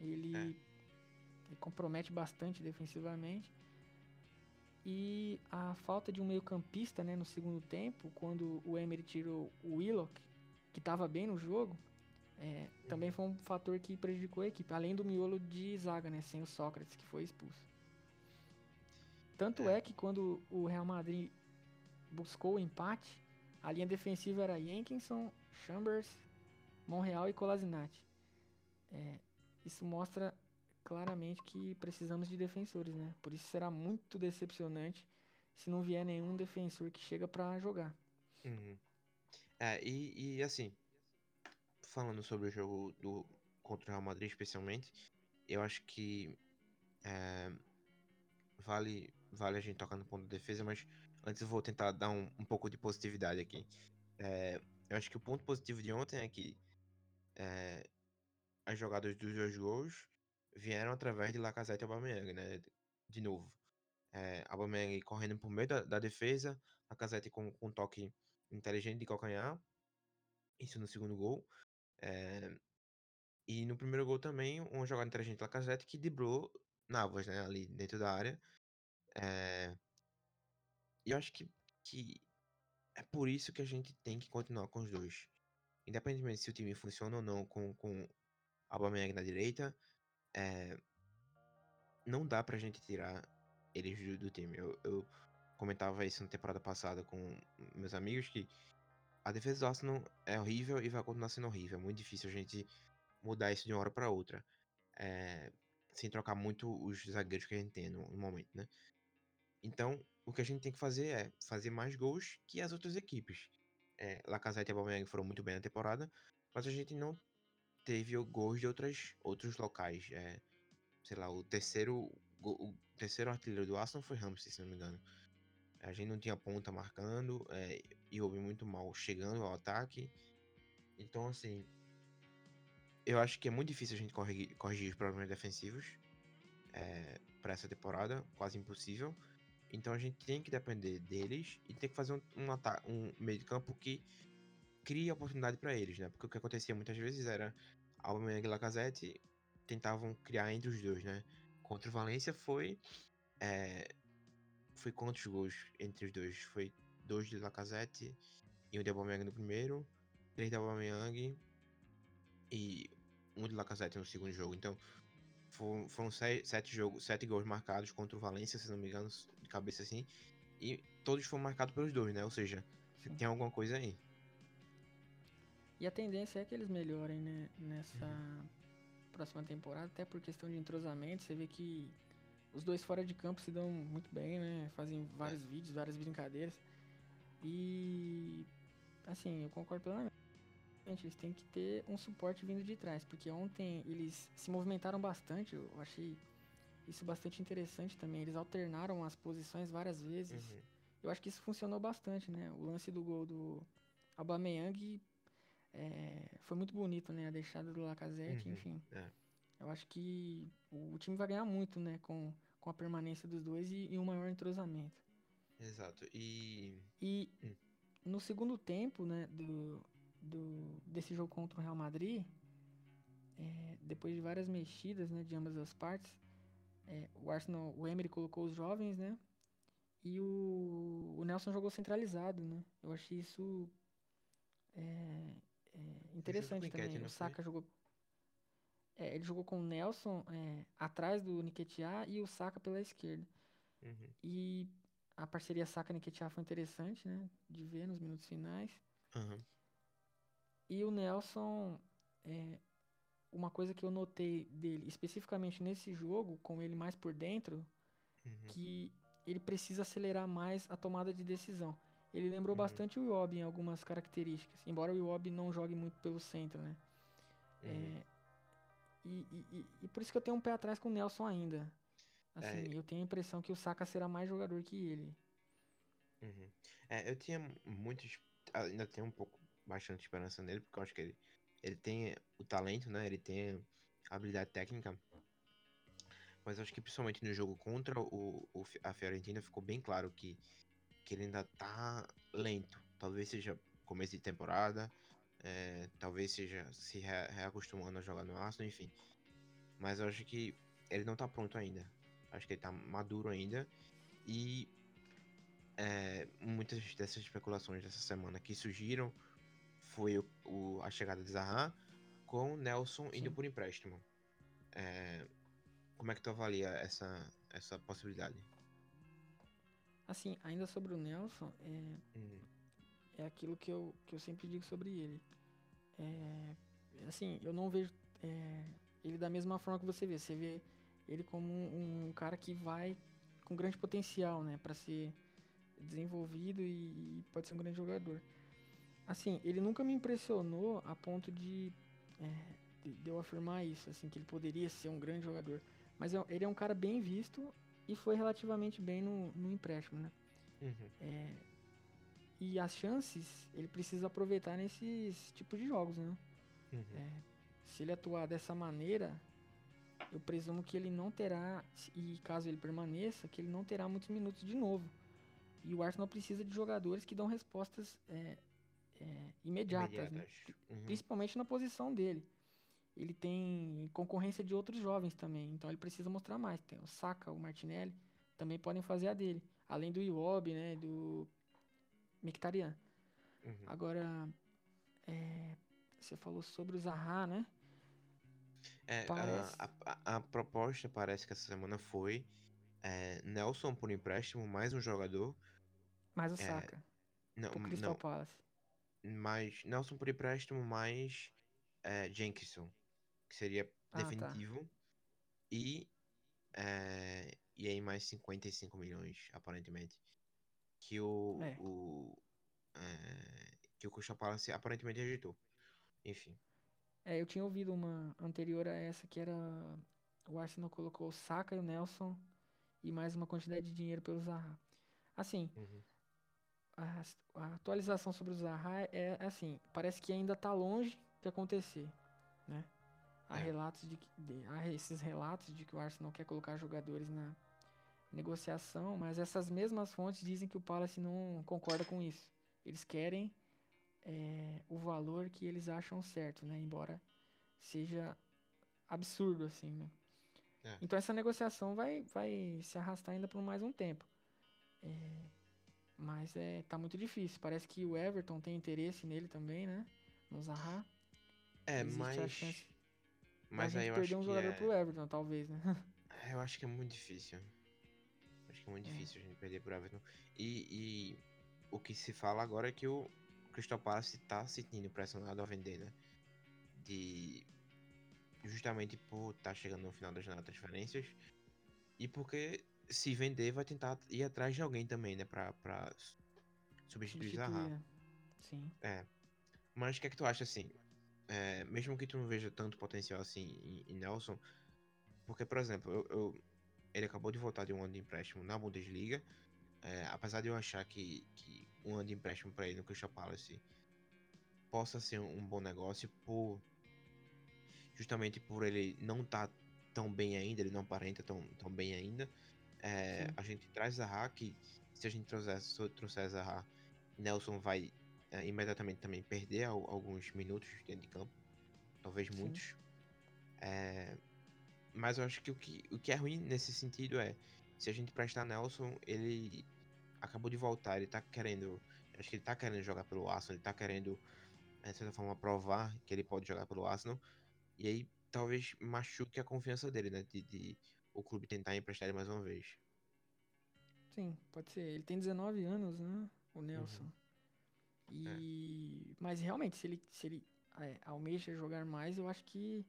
Ele, É. ele compromete bastante defensivamente. E a falta de um meio-campista, né, no segundo tempo, quando o Emery tirou o Willock, que estava bem no jogo, é, também foi um fator que prejudicou a equipe, além do miolo de zaga, né, sem o Sócrates, que foi expulso. Tanto é. é que quando o Real Madrid buscou o empate, a linha defensiva era Jenkinson, Chambers, Monreal e Colasinati. É, isso mostra claramente que precisamos de defensores, né? Por isso será muito decepcionante se não vier nenhum defensor que chega para jogar. Uhum. É, e, e, assim, falando sobre o jogo do contra o Real Madrid especialmente, eu acho que é, vale, vale a gente tocar no ponto de defesa, mas antes eu vou tentar dar um, um pouco de positividade aqui. É, eu acho que o ponto positivo de ontem é que é, as jogadas dos dois gols vieram através de Lacazette e Aubameyang, né? De novo. É, Aubameyang correndo por meio da, da defesa, Lacazette com, com um toque inteligente de calcanhar, isso no segundo gol. É, e no primeiro gol também, uma jogada inteligente de Lacazette que driblou Navas, né? Ali dentro da área. É, e eu acho que, que é por isso que a gente tem que continuar com os dois. Independentemente se o time funciona ou não com, com Aubameyang na direita, é, não dá pra gente tirar eles do, do time. Eu, eu, comentava isso na temporada passada com meus amigos que a defesa do Arsenal é horrível e vai continuar sendo horrível. É muito difícil a gente mudar isso de uma hora para outra. É, sem trocar muito os zagueiros que a gente tem no, no, momento, né? Então, o que a gente tem que fazer é fazer mais gols que as outras equipes. É, Lacazette e Aubameyang foram muito bem na temporada, mas a gente não teve gols de outras, outros locais. É, sei lá, o terceiro, o terceiro artilheiro do Arsenal foi Ramsey, se não me engano. A gente não tinha ponta marcando é, e houve muito mal chegando ao ataque. Então, assim, eu acho que é muito difícil a gente corrigir, corrigir os problemas defensivos é, para essa temporada, quase impossível. Então a gente tem que depender deles e tem que fazer um, um, um meio de campo que cria oportunidade para eles, né? Porque o que acontecia muitas vezes era Aubameyang e Lacazette tentavam criar entre os dois, né? Contra o Valência foi é, foi quantos gols entre os dois? Foi dois de Lacazette e um de Aubameyang no primeiro, três de Aubameyang e um de Lacazette no segundo jogo. Então foram, foram sete, sete, jogos, sete gols marcados contra o Valência, se não me engano, de cabeça assim. E todos foram marcados pelos dois, né? Ou seja, Sim. tem alguma coisa aí. E a tendência é que eles melhorem, né? Nessa uhum. próxima temporada, até por questão de entrosamento. Você vê que os dois fora de campo se dão muito bem, né? Fazem vários é. vídeos, várias brincadeiras. E assim, eu concordo plenamente. Eles têm que ter um suporte vindo de trás, porque ontem eles se movimentaram bastante. Eu achei isso bastante interessante também. Eles alternaram as posições várias vezes. Uhum. Eu acho que isso funcionou bastante, né? O lance do gol do Aubameyang é, foi muito bonito, né? A deixada do Lacazette, uhum, enfim. É. Eu acho que o time vai ganhar muito, né? Com, com a permanência dos dois e, e um maior entrosamento. Exato. E. E hum. no segundo tempo, né? Do, do, desse jogo contra o Real Madrid, é, depois de várias mexidas, né? De ambas as partes, é, o Arsenal, o Emery colocou os jovens, né? E o, o Nelson jogou centralizado, né? Eu achei isso é, é interessante também. o Saka jogou. É, ele jogou com o Nelson é, atrás do Nketiah e o Saka pela esquerda. Uhum. E a parceria Saka-Nketiah foi interessante, né? De ver nos minutos finais. Uhum. E o Nelson, é, uma coisa que eu notei dele, especificamente nesse jogo, com ele mais por dentro, uhum. que ele precisa acelerar mais a tomada de decisão. Ele lembrou uhum. bastante o Iwobi em algumas características, embora o Iwobi não jogue muito pelo centro, né? Uhum. É, e, e, e, por isso que eu tenho um pé atrás com o Nelson ainda. Assim, é, eu tenho a impressão que o Saka será mais jogador que ele. Uhum. É, eu tinha muitos. Ainda tenho um pouco, bastante esperança nele, porque eu acho que ele, ele tem o talento, né? Ele tem a habilidade técnica. Mas acho que principalmente no jogo contra o, o, a Fiorentina ficou bem claro que que ele ainda tá lento. Talvez seja começo de temporada, é, talvez seja se re reacostumando a jogar no Arsenal, enfim. Mas eu acho que ele não tá pronto ainda. Acho que ele tá maduro ainda. E é, muitas dessas especulações dessa semana que surgiram foi o, o, a chegada de Zaha com Nelson Sim. indo por empréstimo. É, como é que tu avalia essa, essa possibilidade? Assim, ainda sobre o Nelson, é, uhum. é aquilo que eu, que eu sempre digo sobre ele. É, assim, eu não vejo é, ele da mesma forma que você vê. Você vê ele como um, um cara que vai com grande potencial, né, para ser desenvolvido e, e, pode ser um grande jogador. Assim, ele nunca me impressionou a ponto de, é, de, de eu afirmar isso, assim, que ele poderia ser um grande jogador. Mas é, ele é um cara bem visto e foi relativamente bem no, no empréstimo, né? Uhum. É, e as chances ele precisa aproveitar nesses tipos de jogos, né? Uhum. É, se ele atuar dessa maneira, eu presumo que ele não terá, e caso ele permaneça, que ele não terá muitos minutos de novo. E o Arsenal precisa de jogadores que dão respostas é, é, imediatas, né? uhum. principalmente na posição dele. Ele tem concorrência de outros jovens também, então ele precisa mostrar mais. Tem o Saka, o Martinelli, também podem fazer a dele. Além do Iwobi, né, do Mkhitaryan. Uhum. Agora, é, você falou sobre o Zaha, né? É, parece... a, a, a, proposta parece que essa semana foi é, Nelson por empréstimo, mais um jogador. Mais o é, Saka. Não, Crystal não. Palace. Mais Nelson por empréstimo, mais é, Jenkinson, que seria ah, tá. definitivo. Tá. E, é, e aí mais 55 milhões, aparentemente. Que o, é. o é, que o Crystal Palace aparentemente rejeitou. Enfim. É, eu tinha ouvido uma anterior a essa que era. O Arsenal colocou o Saka e o Nelson e mais uma quantidade de dinheiro pelo Zaha. Assim, uhum. a, a, atualização sobre o Zaha é, é assim: parece que ainda está longe de acontecer, né? Há é. relatos de, de há esses relatos de que o Arsenal quer colocar jogadores na negociação, mas essas mesmas fontes dizem que o Palace não concorda com isso. Eles querem é, o valor que eles acham certo, né? Embora seja absurdo, assim, né? É. Então essa negociação vai, vai se arrastar ainda por mais um tempo. É, mas é, tá muito difícil. Parece que o Everton tem interesse nele também, né? No Zaha. É, Existe mas... Mas aí eu perder um jogador é... pro Everton, talvez, né? Eu acho que é muito difícil. Acho que é muito é. difícil a gente perder pro Everton. E, e o que se fala agora é que o, Crystal Palace tá se sentindo pressionado a vender, né? De justamente por estar tá chegando no final da janela de transferências e porque se vender vai tentar ir atrás de alguém também, né, para para substituir Zaha. Sim. É. Mas o que é que tu acha assim? É, mesmo que tu não veja tanto potencial assim em, em Nelson, porque por exemplo, eu, eu, ele acabou de voltar de um ano de empréstimo na Bundesliga, é, apesar de eu achar que, que um ano de empréstimo para ele no Crystal Palace possa ser um bom negócio por justamente por ele não estar tá tão bem ainda, ele não aparenta tão, tão bem ainda. É, a gente traz Zaha, que se a gente trouxer, trouxer Zaha, Nelson vai é, imediatamente também perder alguns minutos dentro de campo, talvez Sim. muitos. É, mas eu acho que o, que o que é ruim nesse sentido é se a gente prestar Nelson, ele acabou de voltar, ele tá querendo. Acho que ele tá querendo jogar pelo Arsenal, ele tá querendo, de certa forma, provar que ele pode jogar pelo Arsenal. E aí talvez machuque a confiança dele, né? De, de o clube tentar emprestar ele mais uma vez. Sim, pode ser. Ele tem 19 anos, né? O Nelson. Uhum. E. É. Mas realmente, se ele, se ele é, almeja jogar mais, eu acho que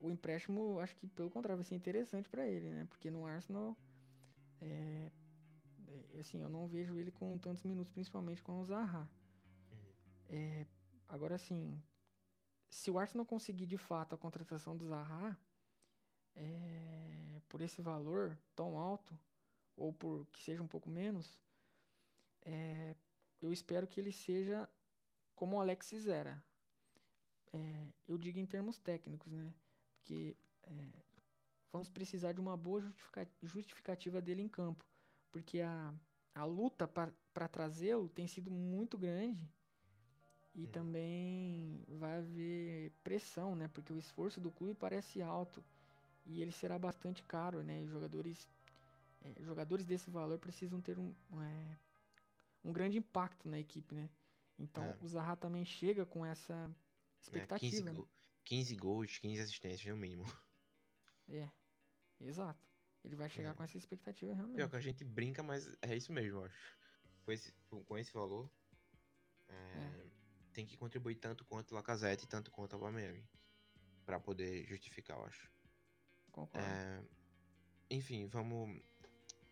o empréstimo, acho que pelo contrário, vai ser interessante para ele, né? Porque no Arsenal. É, é, assim, eu não vejo ele com tantos minutos, principalmente com o Zaha. Uhum. É, agora, assim, se o Arsenal conseguir de fato a contratação do Zaha, é, por esse valor tão alto, ou por que seja um pouco menos, é, eu espero que ele seja como o Alexis era. É, eu digo em termos técnicos, né? Porque é, vamos precisar de uma boa justificativa dele em campo porque a, a luta para trazê-lo tem sido muito grande e hum. também vai haver pressão, né? Porque o esforço do clube parece alto e ele será bastante caro, né? Os jogadores é, jogadores desse valor precisam ter um, é, um grande impacto na equipe, né? Então É. o Zaha também chega com essa né? 15, expectativa. né? go- 15 gols, 15 assistências no mínimo. É, exato. Ele vai chegar É. com essa expectativa realmente. Pior que a gente brinca, mas é isso mesmo, eu acho. Com esse, com esse valor, é, tem que contribuir tanto quanto o Lacazette, tanto quanto o Aubameyang. Pra poder justificar, eu acho. Concordo. É, enfim, vamos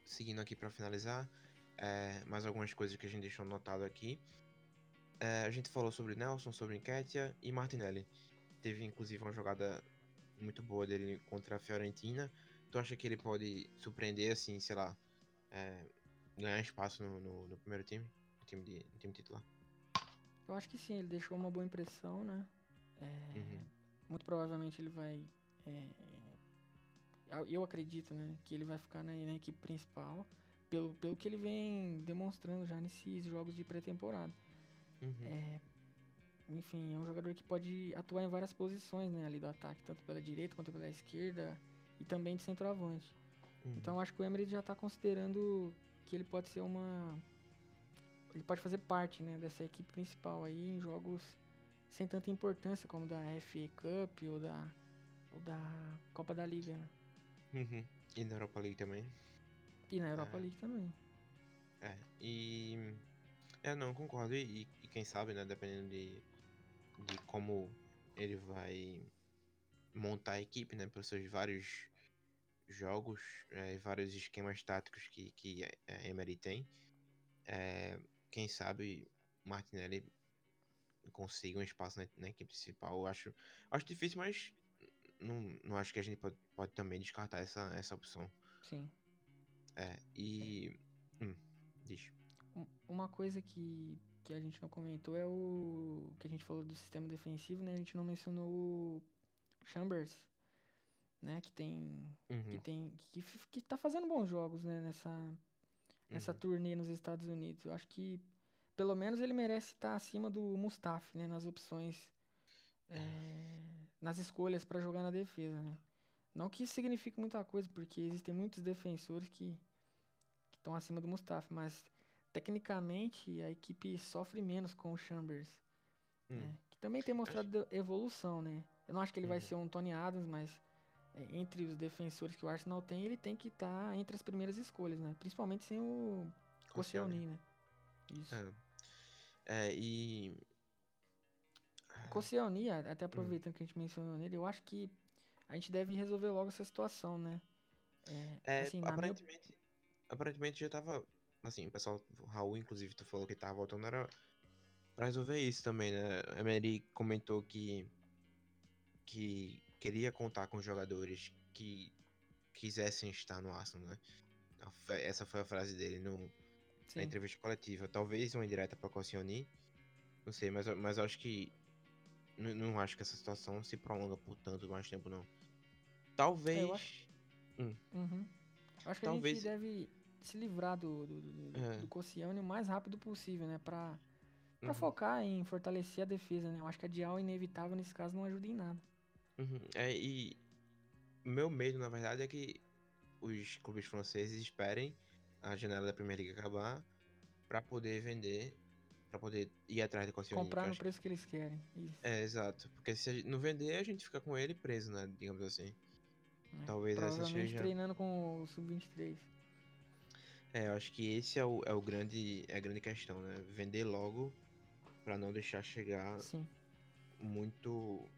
seguindo aqui pra finalizar. É, mais algumas coisas que a gente deixou anotado aqui. É, a gente falou sobre Nelson, sobre Nketiah e Martinelli. Teve inclusive uma jogada muito boa dele contra a Fiorentina. Tu acha que ele pode surpreender, assim, sei lá, é, ganhar espaço no, no- no primeiro time? No time, de, no time titular? Eu acho que sim, ele deixou uma boa impressão, né? É, Uhum. Muito provavelmente ele vai. é, eu- acredito, né? Que ele vai ficar na, na equipe principal. Pelo, pelo que ele vem demonstrando já nesses jogos de pré-temporada. Uhum. É, enfim, é um jogador que pode atuar em várias posições, né? Ali do ataque, tanto pela direita quanto pela esquerda. E também de centroavante. Uhum. Então acho que o Emery já está considerando que ele pode ser uma. Ele pode fazer parte né, dessa equipe principal aí em jogos sem tanta importância como da FA Cup ou da, ou da Copa da Liga. né? Uhum. E na Europa League também. E na Europa É. League também. É, e. É, não, concordo. E, e quem sabe, né, dependendo de, de como ele vai montar a equipe, né, pelos seus vários jogos, é, e vários esquemas táticos que, que a Emery tem, é, quem sabe Martinelli consiga um espaço na, na equipe principal. Eu acho, acho difícil, mas não, não acho que a gente pode, pode também descartar essa, essa opção. Sim. É, e. Hum, diz. Um- Uma coisa que, que a gente não comentou é o que a gente falou do sistema defensivo, né? A gente não mencionou o Chambers, né? Que tem que Uhum, tem que, que tá fazendo bons jogos, né, nessa nessa uhum. turnê nos Estados Unidos. Eu acho que pelo menos ele merece estar acima do Mustafi, né, nas opções é, nas escolhas para jogar na defesa, né? Não que isso signifique muita coisa, porque existem muitos defensores que estão acima do Mustafi, mas tecnicamente a equipe sofre menos com o Chambers, Hum. né? Que também tem mostrado evolução, né? Eu não acho que ele vai Uhum. ser um Tony Adams, mas é, entre os defensores que o Arsenal tem, ele tem que estar entre as primeiras escolhas, né? Principalmente sem o Koscielny, né? Isso. É. É, e. Koscielny, a- até aproveitando que a gente mencionou nele, eu acho que a gente deve resolver logo essa situação, né? É, É, assim, na minha... aparentemente, aparentemente já tava. Assim, o pessoal, o Raul, inclusive, tu falou que tava voltando, era pra resolver isso também, né? A Emery comentou que. Que queria contar com jogadores que quisessem estar no Arsenal, né? A Essa foi a frase dele no, na entrevista coletiva. Talvez uma indireta pra Koscielny, não sei, mas, mas acho que. Não, não acho que essa situação se prolonga por tanto mais tempo, não. Talvez. acho- uhum. Eu acho que a Talvez- gente deve se livrar do, do, do, É. do o mais rápido possível, né? Pra, pra Uhum. focar em fortalecer a defesa, né? Eu acho que a adiar inevitável nesse caso não ajuda em nada. Uhum, É, e meu medo, na verdade, é que os clubes franceses esperem a janela da Premier League acabar pra poder vender, pra poder ir atrás do eu Comprar no acho- preço que eles querem. Isso. É, exato. Porque se não vender, a gente fica com ele preso, né? Digamos assim. né? Talvez essa seja- treinando com o Sub-23. É, eu acho que esse é o, é o grande, é a grande questão, né? Vender logo pra não deixar chegar Sim. muito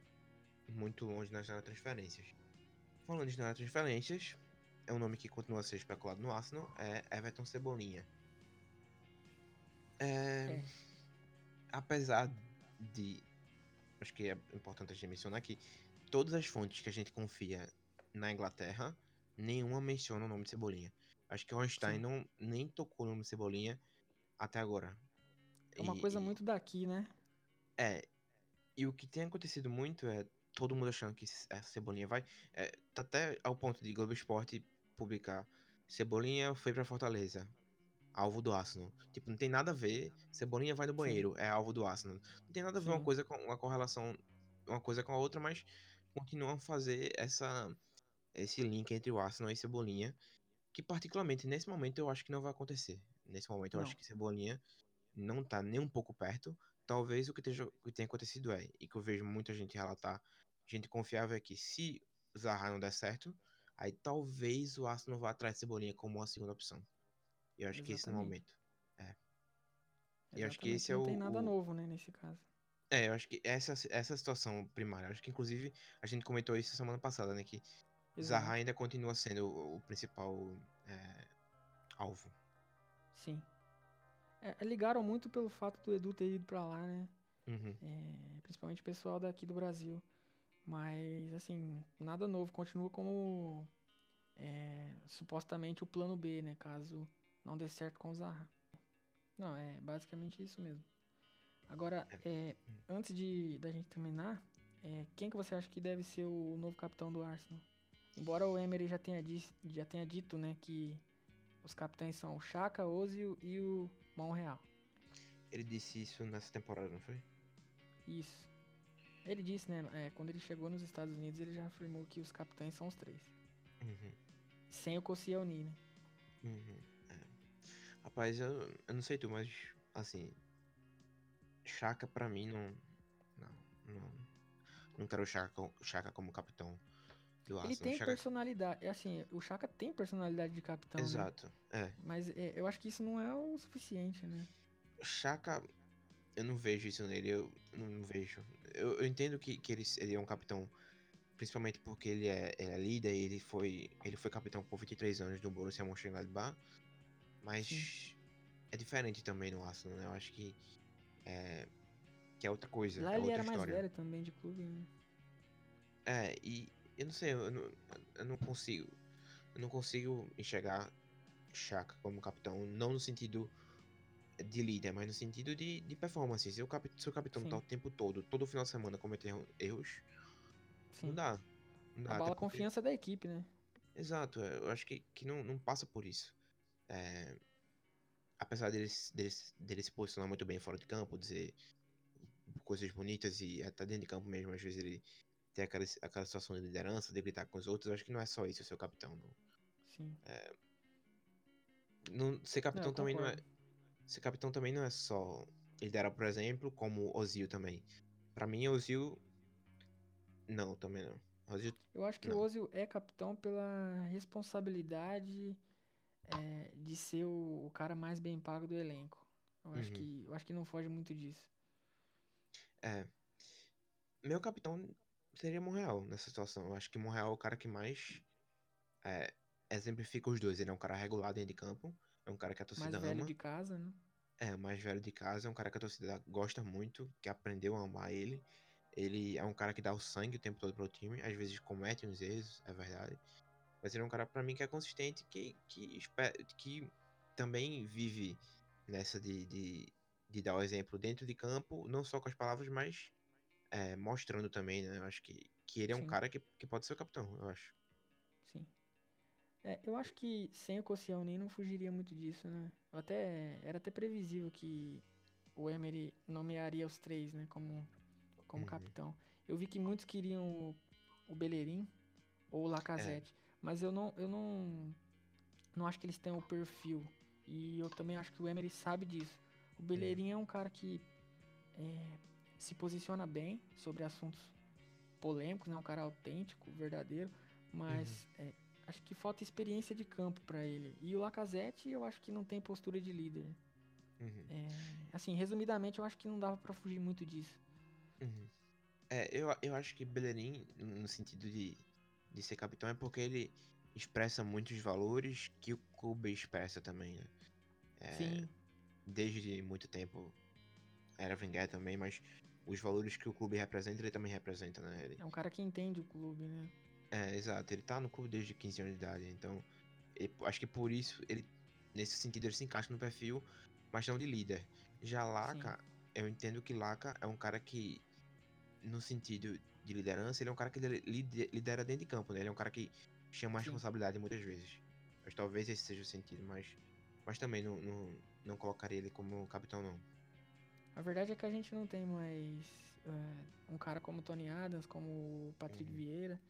muito longe nas transferências. Falando de transferências, é um nome que continua a ser especulado no Arsenal, é Everton Cebolinha. É, É. Apesar de, acho que é importante a gente mencionar que todas as fontes que a gente confia na Inglaterra, nenhuma menciona o nome de Cebolinha. Acho que o Einstein Sim. não nem tocou o nome de Cebolinha até agora. É uma E- coisa muito daqui, né? é, e o que tem acontecido muito é todo mundo achando que a Cebolinha vai. É, tá até ao ponto de Globo Esporte publicar: Cebolinha foi pra Fortaleza, alvo do Arsenal. Tipo, não tem nada a ver. Cebolinha vai no banheiro, é alvo do Arsenal. Não tem nada a ver uma Sim. coisa com uma correlação, uma coisa com a outra, mas continuam a fazer essa esse link entre o Arsenal e Cebolinha. que particularmente nesse momento eu acho que não vai acontecer. Nesse momento eu Não. acho que Cebolinha não tá nem um pouco perto. Talvez o que, esteja, o que tenha acontecido é, e que eu vejo muita gente relatar, gente confiável é que se o Zaha não der certo, aí talvez o Arsenal vá atrás de Cebolinha como uma segunda opção. Eu acho que esse no Exatamente. momento. Eu acho que Exatamente, esse é não o- tem nada o- novo, né, nesse caso. É, eu acho que essa, essa é a situação primária. Eu acho que inclusive a gente comentou isso semana passada, né? Que Exato. Zaha ainda continua sendo o, o principal é, alvo. Sim. É, ligaram muito pelo fato do Edu ter ido pra lá, né? Uhum. É, principalmente o pessoal daqui do Brasil. Mas, assim, nada novo. Continua como é, supostamente o plano B, né? Caso não dê certo com o Zaha. Não, é basicamente isso mesmo. Agora, é, antes de da gente terminar, é, quem que você acha que deve ser o novo capitão do Arsenal? Embora o Emery já tenha, dis- já tenha dito, né, que os capitães são o Chaka, Ozil e o Monreal. Ele disse isso nessa temporada, não foi? Isso. Ele disse, né, é, quando ele chegou nos Estados Unidos, ele já afirmou que os capitães são os três. Uhum. Sem o Koscielny, né? Uhum. É. Rapaz, eu, eu não sei tu, mas assim. Chaka pra mim não. Não. Não, não quero o Chaka, co- Chaka como capitão Ele tem Chaka- personalidade, assim, o Chaka tem personalidade de capitão, né? Exato. É. Mas é, eu acho que isso não é o suficiente, né? Chaka, eu não vejo isso nele, eu não, vejo. Eu, eu entendo que, que ele, ele é um capitão, principalmente porque ele é, ele é líder, ele foi, ele foi capitão por 23 anos do Borussia Mönchengladbach, mas Sim. é diferente também no Arsenal, né? Eu acho que é, que é outra coisa, Lá é ele era mais história. velho também de clube, né? É, e eu não sei, eu não, eu não consigo, eu não consigo enxergar Chaka como capitão, não no sentido de líder, mas no sentido de, de performance. Se o, cap, se o capitão Sim. tá o tempo todo, todo final de semana cometendo erros, não Sim. dá. Não dá Abala a porque- confiança da equipe, né? Exato, é, eu acho que, que não, não passa por isso. É, apesar dele, se- dele, dele se posicionar muito bem fora de campo, dizer coisas bonitas e até dentro de campo mesmo, às vezes ele tem aquela, aquela situação de liderança, de gritar com os outros, eu acho que não é só isso o seu capitão. Não. Sim. Não- ser Não, capitão eu também não é. Ser capitão também não é só liderar, por exemplo, como Ozil também. Pra mim, Ozil. Não, também não. Ozil. Eu acho que Não. o Ozil é capitão pela responsabilidade é, de ser o, o cara mais bem pago do elenco. Eu acho Uhum. que eu acho que não foge muito disso. É. Meu capitão seria Monreal nessa situação. Eu acho que Monreal é o cara que mais é, exemplifica os dois. Ele é um cara regulado dentro de campo. É um cara que a Mais torcida velho ama. de casa, né? É, o mais velho de casa, é um cara que a torcida gosta muito, que aprendeu a amar ele. Ele é um cara que dá o sangue o tempo todo pro time, às vezes comete uns erros, é verdade. Mas ele é um cara, pra mim, que é consistente, que, que, que também vive nessa de, de, de dar o exemplo dentro de campo, não só com as palavras, mas é, mostrando também, né? Eu acho que, que ele é um Sim. cara que, que pode ser o capitão, eu acho. É, eu acho que sem o Koscielny não fugiria muito disso, né? Até, era até previsível que o Emery nomearia os três, né? Como, como Uhum. capitão. Eu vi que muitos queriam o, o Bellerin ou o Lacazette. Mas eu não, eu não, não acho que eles tenham o perfil. E eu também acho que o Emery sabe disso. O Bellerin é um cara que é, se posiciona bem sobre assuntos polêmicos, né? Um cara autêntico, verdadeiro. Mas é, acho que falta experiência de campo pra ele. E o Lacazette eu acho que não tem postura de líder. Uhum. É, assim, resumidamente, eu acho que não dava pra fugir muito disso. Uhum. É, eu, eu acho que Bellerin, no sentido de, de ser capitão, é porque ele expressa muitos valores que o clube expressa também, né? É, Sim, Desde muito tempo era Wenger também, mas os valores que o clube representa, ele também representa, né? Ele, é um cara que entende o clube, né? É, exato, ele tá no clube desde 15 anos de idade, então ele- acho que por isso, ele nesse sentido, ele se encaixa no perfil, mas não de líder. Já Laca, eu entendo que Laca é um cara que, no sentido de liderança, ele é um cara que li- lide- lidera dentro de campo, né? Ele é um cara que chama a Sim. responsabilidade muitas vezes. Mas talvez esse seja o sentido, mas, mas também não, não, não colocaria ele como capitão, não. A verdade é que a gente não tem mais é, um cara como o Tony Adams, como o Patrick Uhum. Vieira.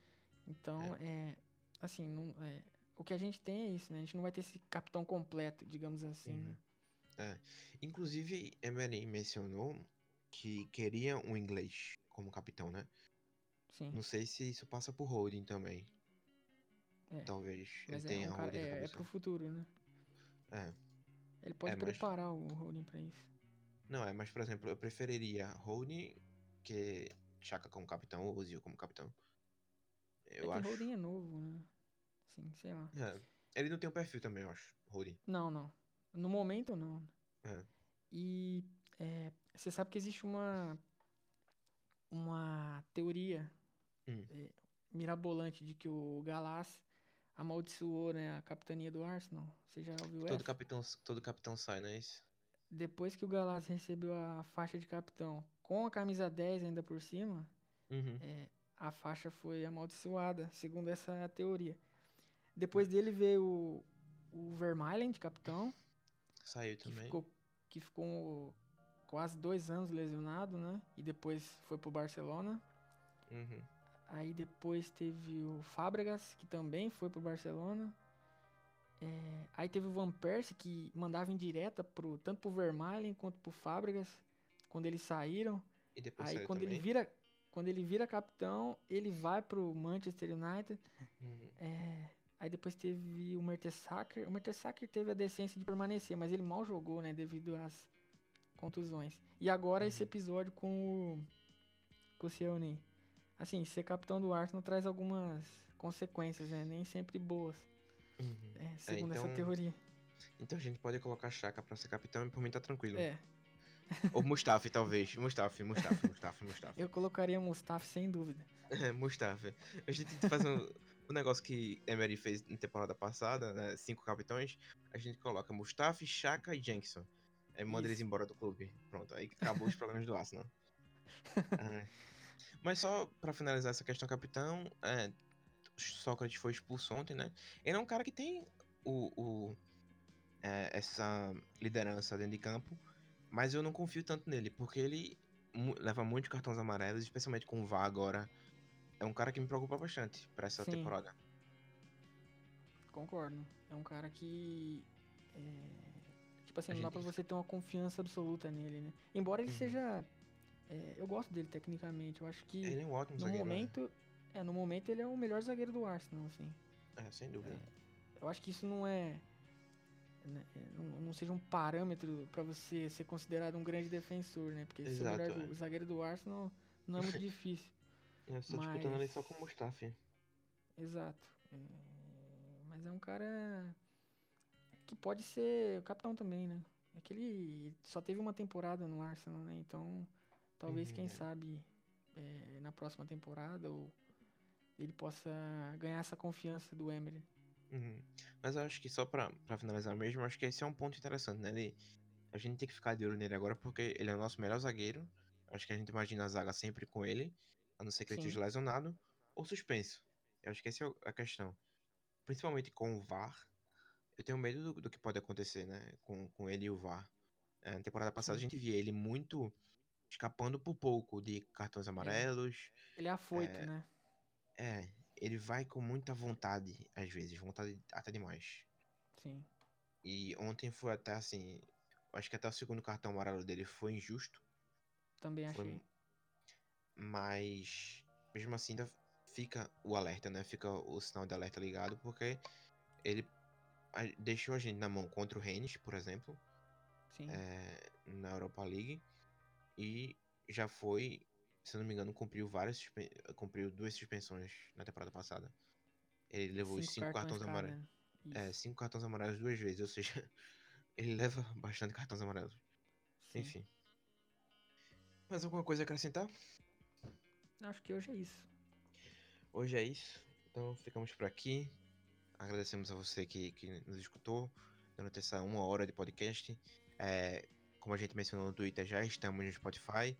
Então, é, assim, não, é, o que a gente tem é isso, né? A gente não vai ter esse capitão completo, digamos assim, Uhum. né? É. Inclusive, Emery mencionou que queria um inglês como capitão, né? Sim. Não sei se isso passa por Holding também. É. Talvez Mas ele é, tenha um cara, é, é pro futuro, né? É. Ele pode É, mas- preparar o Holding pra isso. Não, é, mas por exemplo, eu preferiria Holding que Chaka como capitão ou Ozil como capitão. É Eu que acho. é novo, né? Sim, sei lá. É. Ele não tem o perfil também, eu acho. Holding. Não, não. No momento, não. É. E é, você sabe que existe uma uma teoria Hum. é, mirabolante de que o Galás amaldiçoou né, a capitania do Arsenal. Você já ouviu Todo essa? capitão, todo capitão sai, não é isso? Depois que o Galás recebeu a faixa de capitão com a camisa 10 ainda por cima, Uhum. A faixa foi amaldiçoada, segundo essa teoria. Depois dele veio o, o Vermaelen de capitão, Saiu que também. ficou, que ficou quase dois anos lesionado, né? E depois foi pro Barcelona. Uhum. Aí depois teve o Fábregas, que também foi pro Barcelona. É, aí teve o Van Persie, que mandava em direta pro, tanto pro Vermaelen quanto pro Fábregas, quando eles saíram. E depois Aí quando também. ele vira quando ele vira capitão, ele vai pro Manchester United. Uhum. É, aí depois teve o Mertesacker. O Mertesacker teve a decência de permanecer, mas ele mal jogou, né, devido às contusões. E agora esse Uhum. episódio com o com o Cione. Assim, ser capitão do Arsenal traz algumas consequências, né, nem sempre boas, Uhum. é, segundo essa então- teoria. Então a gente pode colocar Chaka pra ser capitão e por mim tá tranquilo. É, Ou Mustafi, talvez. Mustafi, Mustafi, Mustafi, Mustafi. eu colocaria Mustafa sem dúvida. É, Mustafi. A gente faz um, um negócio que Emery fez na temporada passada, né? Cinco capitões. A gente coloca Mustafi, Chaka e Jenkson. Aí manda eles Isso. embora do clube. Pronto, aí acabou os problemas do Arsenal. É. Mas só pra finalizar essa questão capitão, é, Sócrates foi expulso ontem, né? Ele é um cara que tem o, o- é, essa liderança dentro de campo, mas eu não confio tanto nele, porque ele leva muitos cartões amarelos, especialmente com o VAR agora. É um cara que me preocupa bastante pra essa Sim. temporada. Concordo. É um cara que. é, tipo assim, A não dá pra você ter uma confiança absoluta nele, né? Embora ele Uhum. seja. é, eu gosto dele tecnicamente. Eu acho que Ele é um ótimo no zagueiro. né? momento. É, no momento ele é o melhor zagueiro do Arsenal, assim. É, sem dúvida. Eu acho que isso não é. Né, é, Não, não seja um parâmetro pra você ser considerado um grande defensor, né? Porque o Exato, é. do- zagueiro do Arsenal não é muito difícil. Eu estou disputando ali só mas- com o Mustafi. Exato. É, Mas é um cara que pode ser o capitão também, né? É que ele só teve uma temporada no Arsenal, né? Então, talvez, Uhum, quem é. sabe, é, na próxima temporada ou ele possa ganhar essa confiança do Emery. Uhum. Mas eu acho que só pra, pra finalizar mesmo, acho que esse é um ponto interessante, né? Ele, a gente tem que ficar de olho nele agora porque ele é o nosso melhor zagueiro. Acho que a gente imagina a zaga sempre com ele, a não ser que ele esteja lesionado ou suspenso. Eu acho que essa é a questão. Principalmente com o VAR, eu tenho medo do, do que pode acontecer, né? Com, com ele e o VAR. É, na temporada passada Sim. a gente via ele muito escapando por pouco de cartões amarelos. Ele é afoito, É. né? É, ele vai com muita vontade, às vezes, vontade até demais. Sim. E ontem foi até assim. Acho que até o segundo cartão amarelo dele foi injusto. Também Foi, achei. mas mesmo assim ainda fica o alerta, né? Fica o sinal de alerta ligado, porque ele deixou a gente na mão contra o Rennes, por exemplo, Sim. é, na Europa League. E já foi, se não me engano, cumpriu várias suspen- cumpriu duas suspensões na temporada passada. Ele levou os cinco cartões cada, amarelos. né? É, cinco cartões amarelos duas vezes, ou seja, ele leva bastante cartões amarelos. Sim. Enfim. Mais alguma coisa a acrescentar? Acho que hoje é isso. Hoje é isso. Então ficamos por aqui. Agradecemos a você que, que nos escutou durante essa uma hora de podcast. É, como a gente mencionou no Twitter, já estamos no Spotify.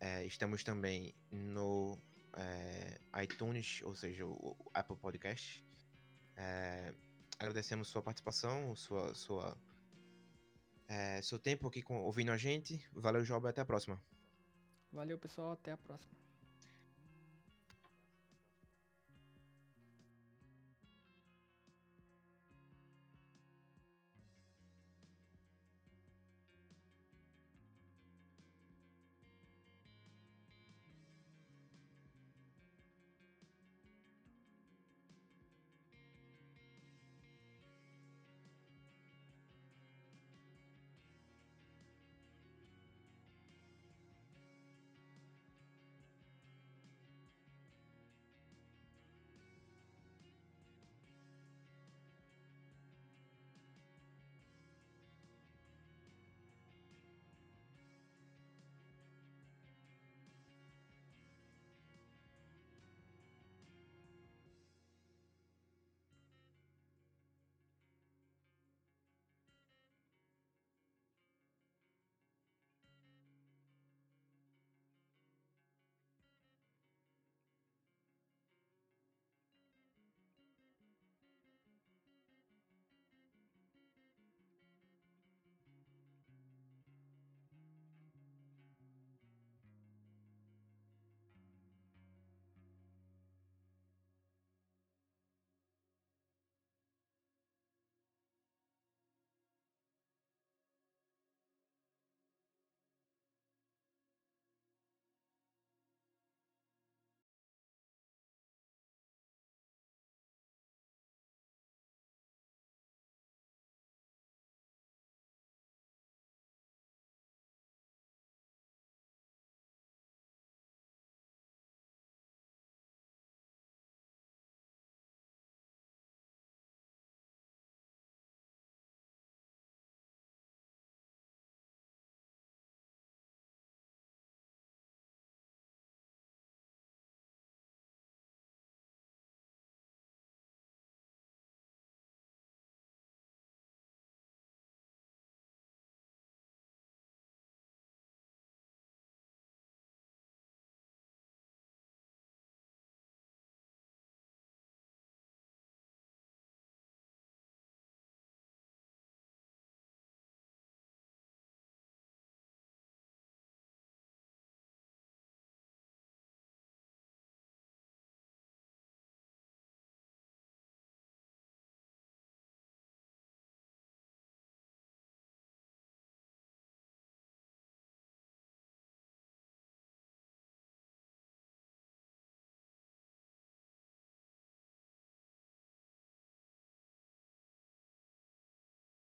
É, estamos também no é, iTunes, ou seja, o, Apple Podcast. É, agradecemos sua participação, sua, sua, é, seu tempo aqui com, ouvindo a gente. Valeu, Job, até a próxima. Valeu, pessoal. Até a próxima.